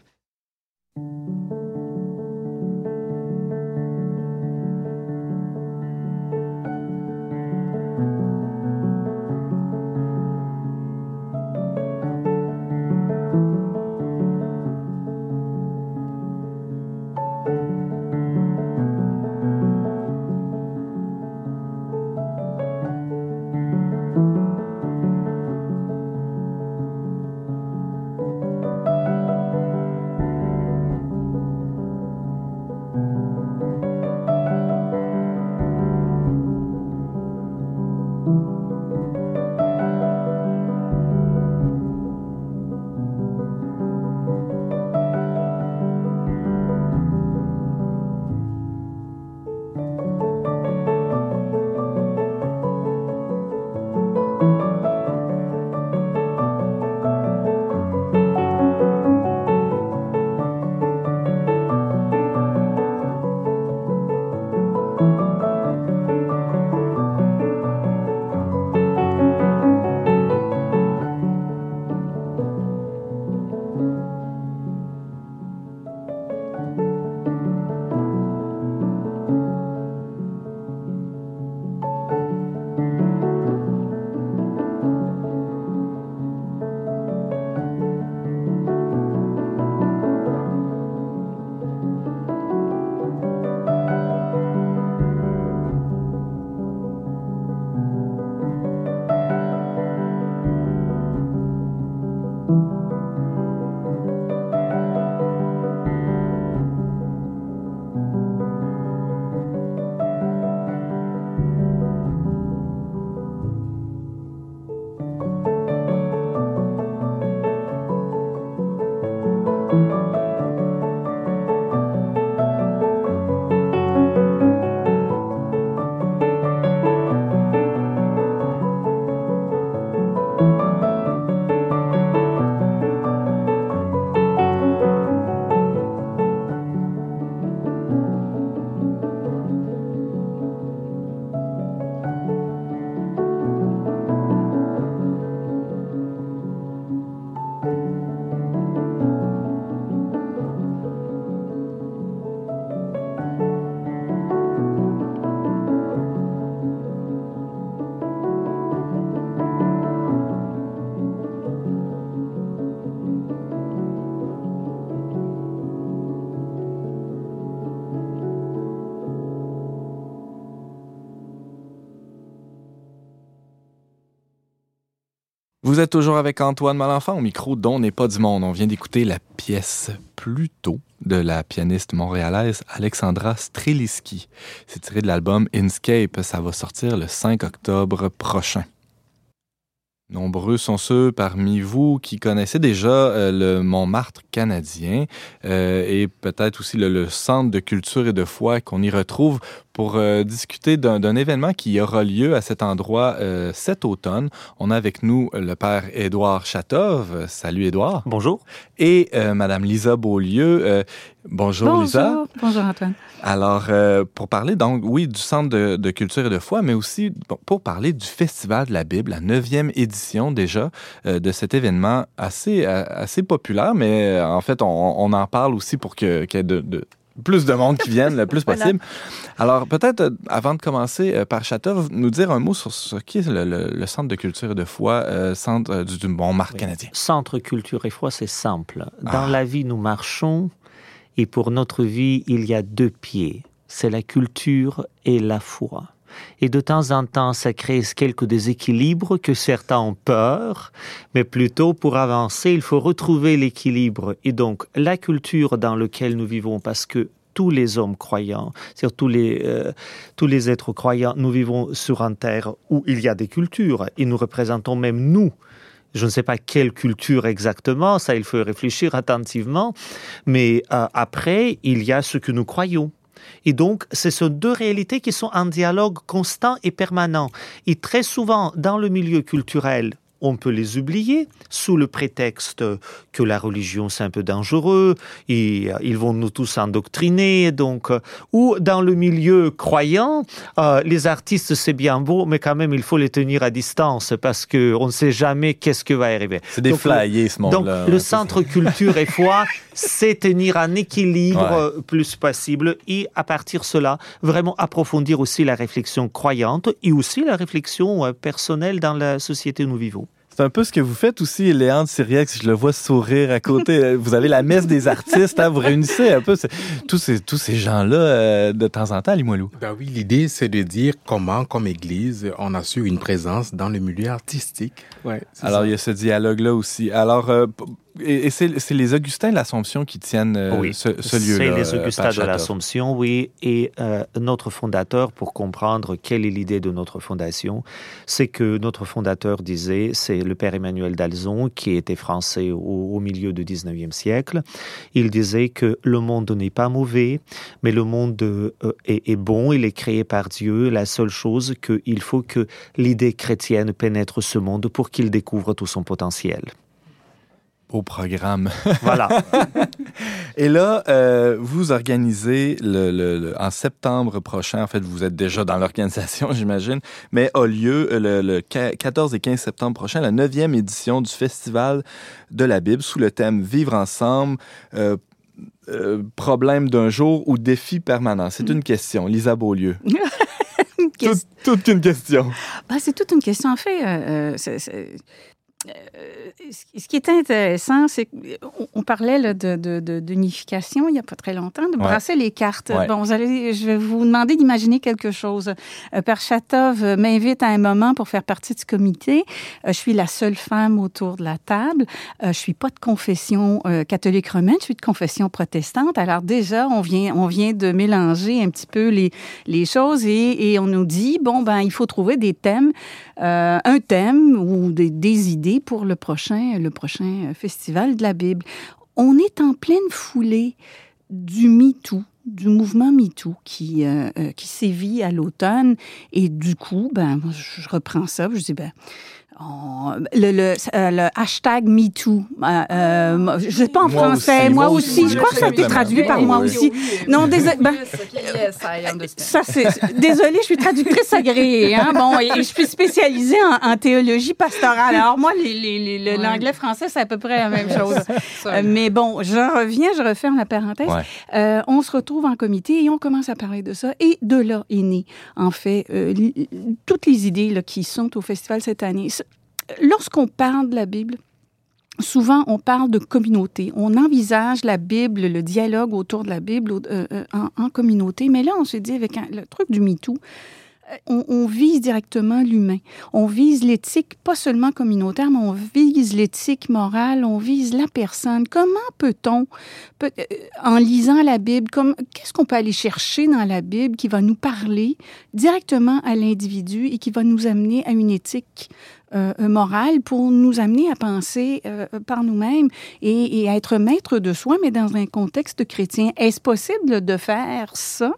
Vous êtes toujours avec Antoine Malenfant au micro dont n'est pas du monde. On vient d'écouter la pièce Pluto de la pianiste montréalaise Alexandra Streliski. C'est tiré de l'album Inscape. Ça va sortir le 5 octobre prochain. Nombreux sont ceux parmi vous qui connaissaient déjà euh, le Montmartre canadien euh, et peut-être aussi le Centre de culture et de foi qu'on y retrouve pour euh, discuter d'un d'un événement qui aura lieu à cet endroit euh, cet automne. On a avec nous le père Édouard Chatov. Salut Édouard. Bonjour. Et euh, Madame Lisa Beaulieu. Euh, bonjour, Lisa. Bonjour. Bonjour, Antoine. Alors, euh, pour parler donc, oui, du Centre de, de culture et de foi, mais aussi bon, pour parler du Festival de la Bible, la neuvième édition déjà euh, de cet événement assez, assez populaire, mais euh, en fait, on, on en parle aussi pour que- qu'il y ait de, de- plus de monde qui vienne le plus Voilà. possible. Alors, peut-être, euh, avant de commencer, euh, par Chatov, nous dire un mot sur ce qu'est le, le- le Centre de culture et de foi, euh, Centre du, du Montmartre Oui. canadien. Centre culture et foi, c'est simple. Dans Ah. la vie, nous marchons et pour notre vie, il y a deux pieds. C'est la culture et la foi. Et de temps en temps, ça crée quelques déséquilibres que certains ont peur, mais plutôt pour avancer, il faut retrouver l'équilibre. Et donc, la culture dans laquelle nous vivons, parce que tous les hommes croyants, c'est-à-dire tous les, euh, tous les êtres croyants, nous vivons sur une terre où il y a des cultures et nous représentons même nous je ne sais pas quelle culture exactement, ça il faut réfléchir attentivement, mais euh, après, il y a ce que nous croyons. Et donc, ce sont deux réalités qui sont en dialogue constant et permanent. Et très souvent, dans le milieu culturel, on peut les oublier sous le prétexte que la religion c'est un peu dangereux et euh, ils vont nous tous endoctriner donc euh, ou dans le milieu croyant euh, les artistes c'est bien beau mais quand même il faut les tenir à distance parce que on ne sait jamais qu'est-ce que va arriver C'est des Donc, flyers, ce donc, monde-là. le c'est ça. centre culture et foi, c'est tenir un équilibre Ouais. plus possible et à partir de cela, vraiment approfondir aussi la réflexion croyante et aussi la réflexion personnelle dans la société où nous vivons. C'est un peu ce que vous faites aussi, Léandre Syriex. Je le vois sourire à côté. vous avez la messe des artistes. hein, vous réunissez un peu tous ces, tous ces gens-là euh, de temps en temps à Limoilou. Ben oui, l'idée, c'est de dire comment, comme Église, on assure une présence dans le milieu artistique. Ouais, c'est Alors, ça. il y a ce dialogue-là aussi. Alors, euh, et, et c'est les Augustins de l'Assomption qui tiennent euh, Oui, ce, ce lieu-là. C'est les Augustins de l'Assomption, oui, et euh, notre fondateur, pour comprendre quelle est l'idée de notre fondation, c'est que notre fondateur disait, c'est le père Emmanuel d'Alzon, qui était français au, au milieu du 19e siècle. Il disait que le monde n'est pas mauvais, mais le monde euh, est, est bon, il est créé par Dieu. La seule chose qu'il faut que l'idée chrétienne pénètre ce monde pour qu'il découvre tout son potentiel. Au programme. Voilà. Et là, euh, vous organisez le, le- le- en septembre prochain, en fait, vous êtes déjà dans l'organisation, j'imagine, mais a lieu euh, le, le qua- 14 et 15 septembre prochain, la neuvième édition du Festival de la Bible sous le thème Vivre ensemble. euh, euh, problème d'un jour ou défi permanent? C'est une question. Lisa Beaulieu. Tout- toute une question. Ah, c'est toute une question. En fait, euh, c'est- c'est- euh, ce qui est intéressant, c'est qu'on on parlait là, de, d'unification il n'y a pas très longtemps, de Ouais. brasser les cartes. Ouais. Bon, vous allez, je vais vous demander d'imaginer quelque chose. Euh, Père Chatov euh, m'invite à un moment pour faire partie du comité. Euh, je suis la seule femme autour de la table. Euh, je suis pas de confession catholique romaine, je suis de confession protestante. Alors déjà, on vient, on vient de mélanger un petit peu les, les choses et, et on nous dit, bon, ben, il faut trouver des thèmes, un thème ou des, des idées pour le prochain, le prochain euh, festival de la Bible. On est en pleine foulée du MeToo du mouvement MeToo qui, euh, euh, qui sévit à l'automne. Et du coup, ben, je reprends ça, je dis, ben, le, le, euh, le hashtag MeToo, euh, euh, moi, je sais pas en Moi français, aussi, moi moi aussi, aussi, je crois que ça a été traduit par Oui, moi oui. aussi. Non, désolé. Ben, I understand. ça, c'est. Désolée, je suis traductrice agréée. Hein? Bon, et, et je suis spécialisée en, en théologie pastorale. Alors, moi, l'anglais-français, c'est à peu près la même chose. Euh, mais bon, je reviens, je referme la parenthèse. Ouais. Euh, on se retrouve en comité et on commence à parler de ça. Et de là est né, en fait, euh, toutes les idées là, qui sont au festival cette année. Lorsqu'on parle de la Bible, souvent on parle de communauté. On envisage la Bible, le dialogue autour de la Bible euh, euh, en, communauté. Mais là, on s'est dit, avec le truc du MeToo, euh, on, vise directement l'humain. On vise l'éthique, pas seulement communautaire, mais on vise l'éthique morale, on vise la personne. Comment peut-on, peut- en lisant la Bible, qu'est-ce qu'on peut aller chercher dans la Bible qui va nous parler directement à l'individu et qui va nous amener à une éthique morale pour nous amener à penser euh, par nous-mêmes et, et à être maître de soi, mais dans un contexte chrétien. Est-ce possible de faire ça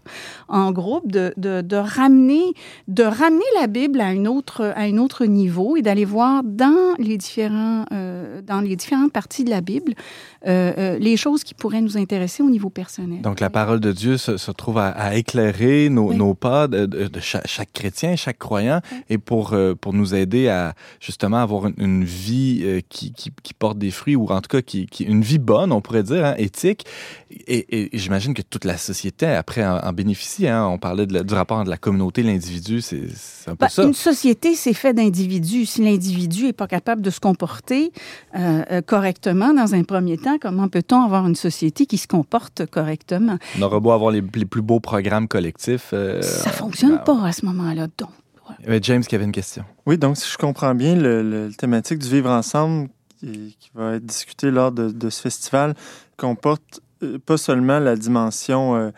en groupe, de, de, de ramener, de ramener la Bible à, une autre, à un autre niveau et d'aller voir dans les, différents, euh, dans les différentes parties de la Bible euh, euh, les choses qui pourraient nous intéresser au niveau personnel. Donc, la parole de Dieu se, se trouve à, à éclairer nos, Oui. nos pas de, de- de cha- chaque, chrétien, chaque croyant, et pour, euh, pour nous aider à justement avoir une, une vie euh, qui, qui, qui porte des fruits, ou en tout cas qui, qui une vie bonne, on pourrait dire, hein, éthique. Et, et j'imagine que toute la société, après, en, en bénéficie. Hein. On parlait de la- du rapport entre la communauté et l'individu, c'est un peu Ben, ça. Une société, c'est fait d'individus. Si l'individu n'est pas capable de se comporter correctement dans un premier temps, comment peut-on avoir une société qui se comporte correctement? On aura beau avoir les, les plus beaux programmes collectifs. euh, Ça fonctionne ben, pas à ce moment-là. Donc, euh, James qui avait une question. Oui, donc si je comprends bien, le, le- le thématique du vivre ensemble qui, qui va être discuté lors de, de ce festival comporte euh, pas seulement la dimension. euh,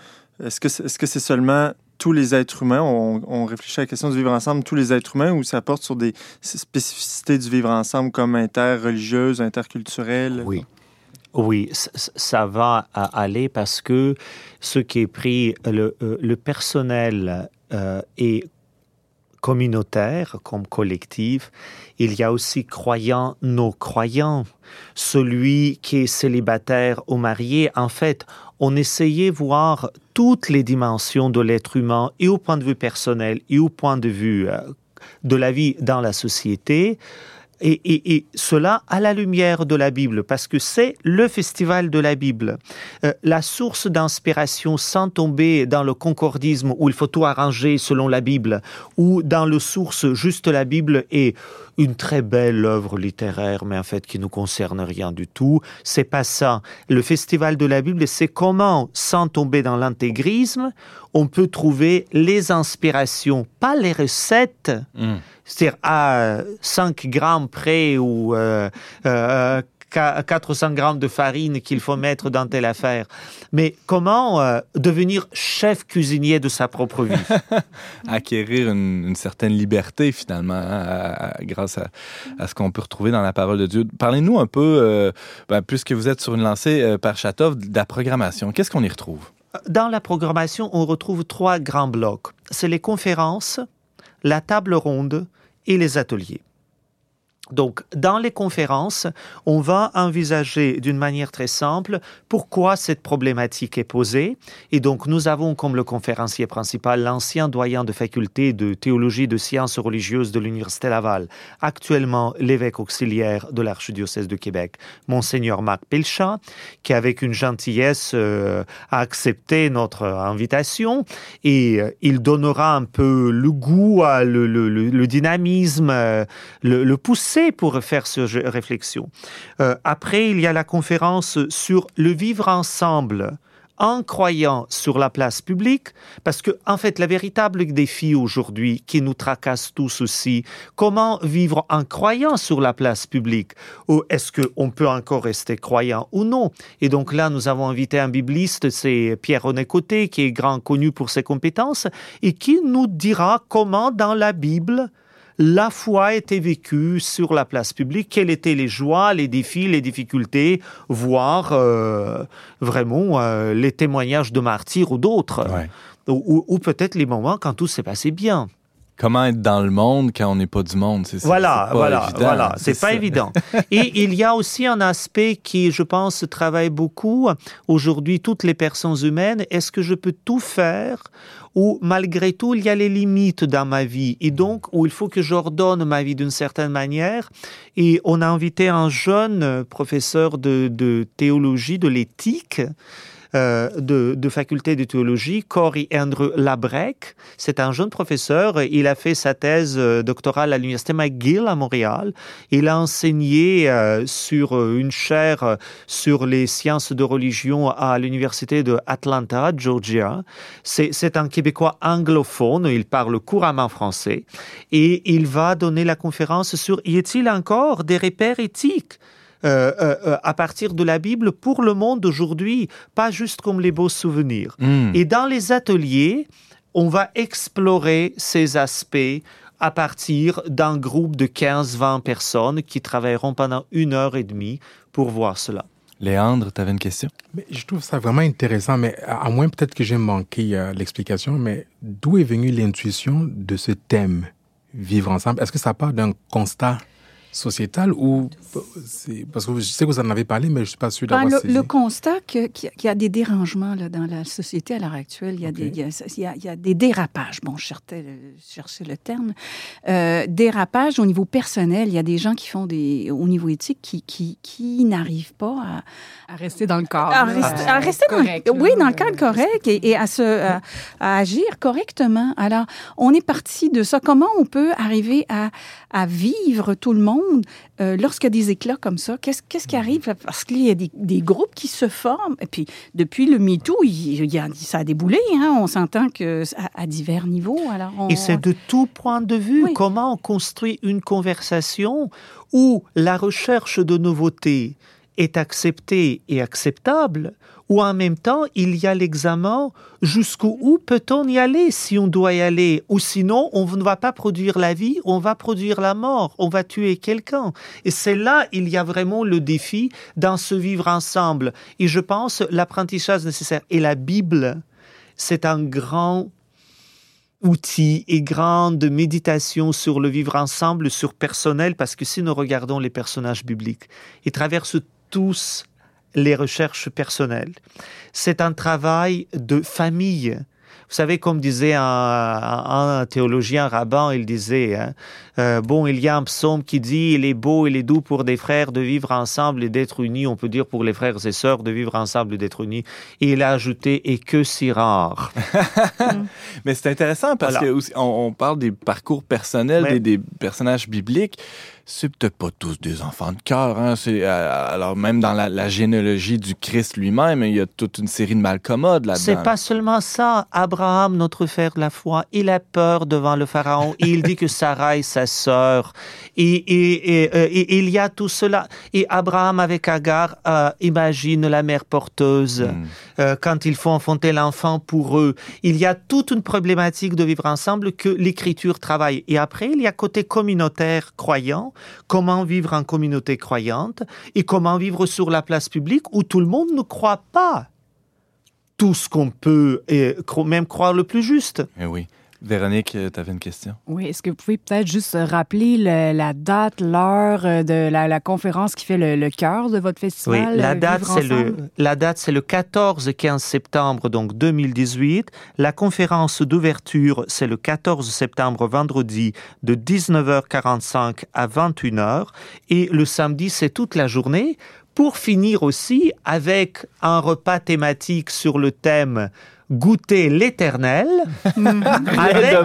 est-ce que c'est est -ce c'est seulement tous les êtres humains? On, on réfléchit à la question du vivre ensemble, tous les êtres humains, ou ça porte sur des spécificités du vivre ensemble comme interreligieuse, interculturelle? Oui. Oui, ça va à- aller parce que ce qui est pris, le, euh, le personnel euh, est communautaire comme collectif. Il y a aussi croyants, nos croyants. Celui qui est célibataire ou marié, en fait, on essayait voir toutes les dimensions de l'être humain et au point de vue personnel et au point de vue euh, de la vie dans la société. Et, et- et cela à la lumière de la Bible, parce que c'est le festival de la Bible. Euh, la source d'inspiration sans tomber dans le concordisme où il faut tout arranger selon la Bible, ou dans le source juste la Bible est une très belle œuvre littéraire, mais en fait qui nous concerne rien du tout. C'est pas ça. Le festival de la Bible, c'est comment, sans tomber dans l'intégrisme, on peut trouver les inspirations, pas les recettes, c'est-à-dire à 5 grammes près ou euh, euh, 400 grammes de farine qu'il faut mettre dans telle affaire. Mais comment euh, devenir chef cuisinier de sa propre vie? Acquérir une, une certaine liberté finalement hein, à- à- grâce à, à ce qu'on peut retrouver dans la parole de Dieu. Parlez-nous un peu, euh, ben, puisque vous êtes sur une lancée euh, par Chatov, de la programmation. Qu'est-ce qu'on y retrouve? Dans la programmation, on retrouve trois grands blocs. C'est les conférences, la table ronde et les ateliers. Donc, dans les conférences, on va envisager d'une manière très simple pourquoi cette problématique est posée. Et donc, nous avons comme le conférencier principal l'ancien doyen de faculté de théologie de sciences religieuses de l'Université Laval, actuellement l'évêque auxiliaire de l'archidiocèse de Québec, Monseigneur Marc Pelchat, qui, avec une gentillesse, euh, a accepté notre invitation et euh, il donnera un peu le goût, le, dynamisme, euh, le, le pour faire cette réflexion. Euh, après, il y a la conférence sur le vivre ensemble en croyant sur la place publique, parce que, en fait, le véritable défi aujourd'hui qui nous tracasse tous aussi, comment vivre en croyant sur la place publique? Ou est-ce qu'on peut encore rester croyant ou non? Et donc là, nous avons invité un bibliste, c'est Pierre-René Côté, qui est grand connu pour ses compétences, et qui nous dira comment, dans la Bible, la foi était vécue sur la place publique, quelles étaient les joies, les défis, les difficultés, voire euh, vraiment euh, les témoignages de martyrs ou d'autres, ou, ou- ou peut-être les moments quand tout s'est passé bien. Comment être dans le monde quand on n'est pas du monde? C'est, Voilà, voilà, évident. voilà, c'est pas ça. évident. Et il y a aussi un aspect qui, je pense, travaille beaucoup aujourd'hui toutes les personnes humaines. Est-ce que je peux tout faire ou malgré tout il y a les limites dans ma vie et donc où il faut que j'ordonne ma vie d'une certaine manière? Et on a invité un jeune professeur de, de théologie de l'éthique euh, de, faculté de théologie, Cory Andrew Labrec. C'est un jeune professeur. Il a fait sa thèse euh, doctorale à l'université McGill à Montréal. Il a enseigné euh, sur une chaire sur les sciences de religion à l'université de Atlanta, Georgia. C'est un Québécois anglophone. Il parle couramment français et il va donner la conférence sur y a-t-il encore des repères éthiques? Euh, euh, euh, à partir de la Bible pour le monde d'aujourd'hui, pas juste comme les beaux souvenirs. Hmm. Et dans les ateliers, on va explorer ces aspects à partir d'un groupe de 15-20 personnes qui travailleront pendant une heure et demie pour voir cela. Léandre, tu avais une question? Mais je trouve ça vraiment intéressant, mais à à moins peut-être que j'ai manqué euh, l'explication, mais d'où est venue l'intuition de ce thème, vivre ensemble? Est-ce que ça part d'un constat sociétal ou c'est parce que je sais que vous en avez parlé, mais je suis pas sûr Ben, d'avoir le, le constat que- qu'il y, a- qu'il y a des dérangements là, dans la société à l'heure actuelle, il y, a des, il, y a, il y a- il y a des dérapages. Bon, je cherchais le, je cherchais le terme. Euh, dérapages au niveau personnel. Il y a des gens qui font des, au niveau éthique, qui, qui, qui n'arrivent pas à, À rester dans le corps. à à rester dans, Correct, le, oui, dans le cadre correct et, et à, se, à, à agir correctement. Alors, on est parti de ça. Comment on peut arriver à, à vivre tout le monde euh, lorsqu'il y a des éclats comme ça? Qu'est-ce qui arrive? Parce qu'il y a des, des groupes qui se forment. Et puis, depuis le MeToo, il, il y a, ça a déboulé. Hein? On s'entend que à, à divers niveaux. Alors, on- Et c'est de tout point de vue Oui. comment on construit une conversation où la recherche de nouveautés est acceptée et acceptable, ou en même temps il y a l'examen jusqu'où peut-on y aller si on doit y aller, ou sinon on ne va pas produire la vie, on va produire la mort, on va tuer quelqu'un. Et c'est là il y a vraiment le défi dans ce vivre ensemble. Et je pense l'apprentissage nécessaire et la Bible, c'est un grand outil et grande méditation sur le vivre ensemble, sur personnel, parce que si nous regardons les personnages bibliques, ils traversent tous les recherches personnelles. C'est un travail de famille. Vous savez, comme disait un, un- un théologien un rabbin, il disait, hein, euh, bon, il y a un psaume qui dit, il est beau, il est doux pour des frères de vivre ensemble et d'être unis. On peut dire pour les frères et sœurs de vivre ensemble et d'être unis. Et il a ajouté, et que si rare. Mais c'est intéressant parce Voilà. que aussi, on, on parle des parcours personnels des personnages bibliques. C'est peut-être pas tous des enfants de cœur. Hein? Euh, alors même dans la, la généalogie du Christ lui-même, il y a toute une série de malcommodes là-dedans. C'est pas seulement ça. Abraham, notre frère de la foi, il a peur devant le pharaon et il dit que Sarah est sa sœur. Et, et, et, euh, et il y a tout cela. Et Abraham avec Agar euh, imagine la mère porteuse Hmm. euh, quand il faut enfanter l'enfant pour eux. Il y a toute une problématique de vivre ensemble que l'Écriture travaille. Et après, il y a côté communautaire croyant, comment vivre en communauté croyante et comment vivre sur la place publique où tout le monde ne croit pas tout ce qu'on peut et même croire le plus juste? Eh oui. Véronique, tu avais une question? Oui, est-ce que vous pouvez peut-être juste rappeler le- la date, l'heure euh, de la, la conférence qui fait le, le cœur de votre Oui, festival? la euh, date c'est le ensemble? la date c'est le 14-15 septembre donc 2018. La conférence d'ouverture c'est le 14 septembre vendredi de 19h45 à 21h et le samedi c'est toute la journée pour finir aussi avec un repas thématique sur le thème goûter l'éternel avec,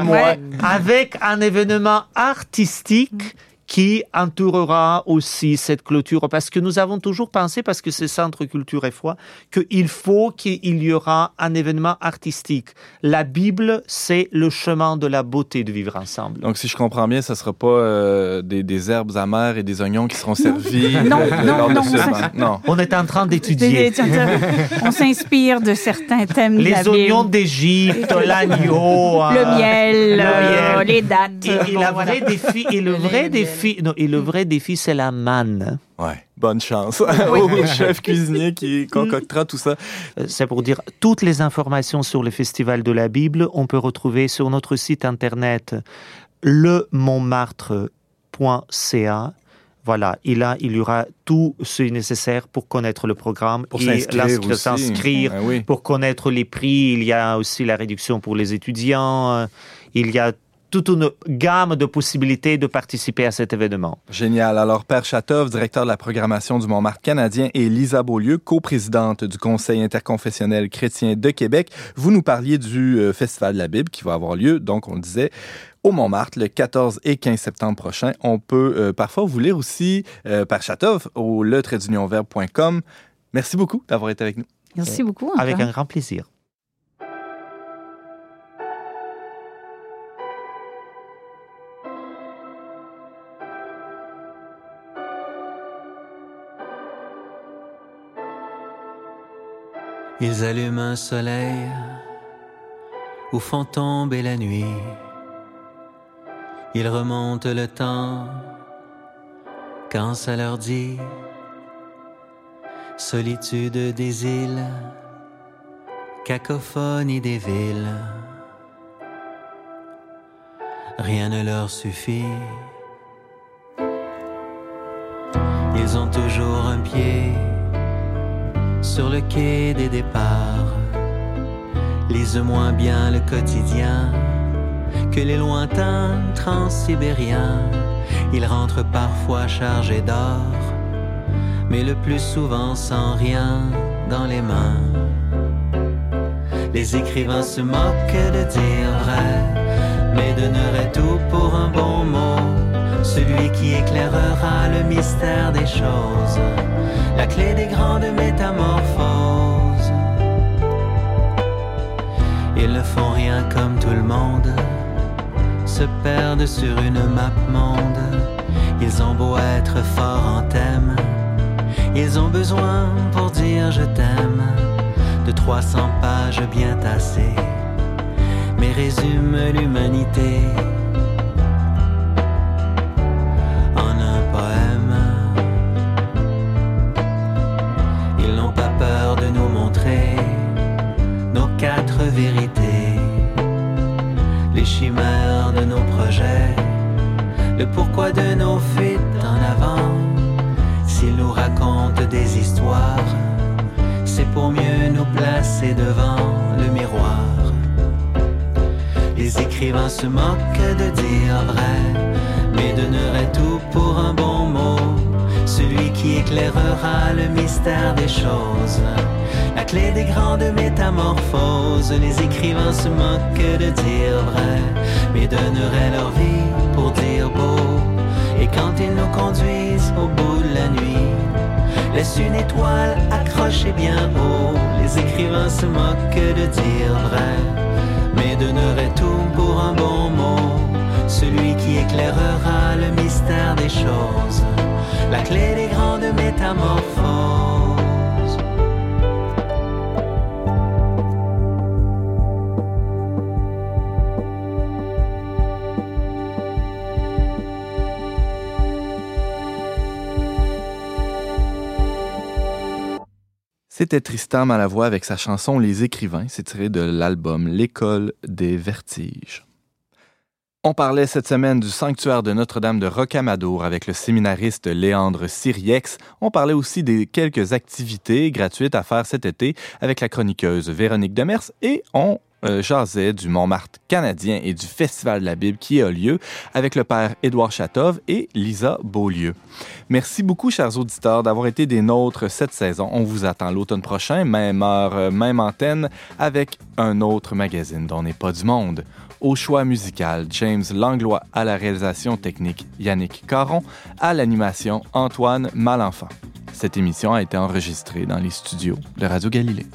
avec un événement artistique qui entourera aussi cette clôture? Parce que nous avons toujours pensé, parce que c'est Centre Culture et Foi, qu'il faut qu'il y aura un événement artistique. La Bible, c'est le chemin de la beauté de vivre ensemble. Donc, si je comprends bien, ça sera pas euh, des, des herbes amères et des oignons qui seront servis Non, euh, non, non. Non. On est en train d'étudier On s'inspire de certains thèmes de la les oignons d'Égypte, l'agneau, Le euh, miel, le euh, miel. les dates. Et, et Bon, la voilà. vraie défi, et le vrai le défi, non, et le vrai défi, c'est la manne. Ouais. Bonne chance au chef cuisinier qui concoctera tout ça. Euh, C'est pour dire toutes les informations sur le Festival de la Bible, on peut retrouver sur notre site internet lemontmartre.ca. Voilà, et là, il y aura tout ce nécessaire pour connaître le programme Pour et s'inscrire Ah oui. pour connaître les prix. Il y a aussi la réduction pour les étudiants. Il y a toute une gamme de possibilités de participer à cet événement. Génial. Alors, Père Chatov, directeur de la programmation du Montmartre canadien, et Lisa Beaulieu, coprésidente du Conseil interconfessionnel chrétien de Québec, vous nous parliez du euh, Festival de la Bible qui va avoir lieu, donc on le disait, au Montmartre le 14 et 15 septembre prochain. On peut euh, parfois vous lire aussi, euh, Père Chatov, au letradunionverbe.com. Merci beaucoup d'avoir été avec nous. Merci beaucoup. Avec un grand plaisir. Ils allument un soleil où font tomber la nuit. Ils remontent le temps quand ça leur dit solitude des îles, cacophonie des villes. Rien ne leur suffit. Ils ont toujours un pied sur le quai des départs. Lisent moins bien le quotidien que les lointains transsibériens. Ils rentrent parfois chargés d'or, mais le plus souvent sans rien dans les mains. Les écrivains se moquent de dire vrai, mais donneraient tout pour un bon mot. Celui qui éclairera le mystère des choses, la clé des grandes métamorphoses. Ils ne font rien comme tout le monde, se perdent sur une map monde. Ils ont beau être forts en thème, ils ont besoin pour dire je t'aime. De 300 pages bien tassées, mais résument l'humanité se moquent de dire vrai, mais donneraient tout pour un bon mot. Celui qui éclairera le mystère des choses, la clé des grandes métamorphoses. Les écrivains se moquent de dire vrai, mais donneraient leur vie pour dire beau. Et quand ils nous conduisent au bout de la nuit, laisse une étoile accrochée bien haut. Les écrivains se moquent de dire vrai, mais donneraient tout pour un bon mot. Celui qui éclairera le mystère des choses, la clé des grandes métamorphoses. C'était Tristan Malavoie avec sa chanson Les écrivains. C'est tiré de l'album L'école des vertiges. On parlait cette semaine du sanctuaire de Notre-Dame de Rocamadour avec le séminariste Léandre Siriex. On parlait aussi des quelques activités gratuites à faire cet été avec la chroniqueuse Véronique Demers et on euh, jasait du Montmartre canadien et du Festival de la Bible qui a lieu avec le père Édouard Chatov et Lisa Beaulieu. Merci beaucoup, chers auditeurs, d'avoir été des nôtres cette saison. On vous attend l'automne prochain, même heure, euh, même antenne, avec un autre magazine dont n'est pas du monde. Au choix musical, James Langlois à la réalisation technique, Yannick Caron à l'animation, Antoine Malenfant. Cette émission a été enregistrée dans les studios de Radio Galilée.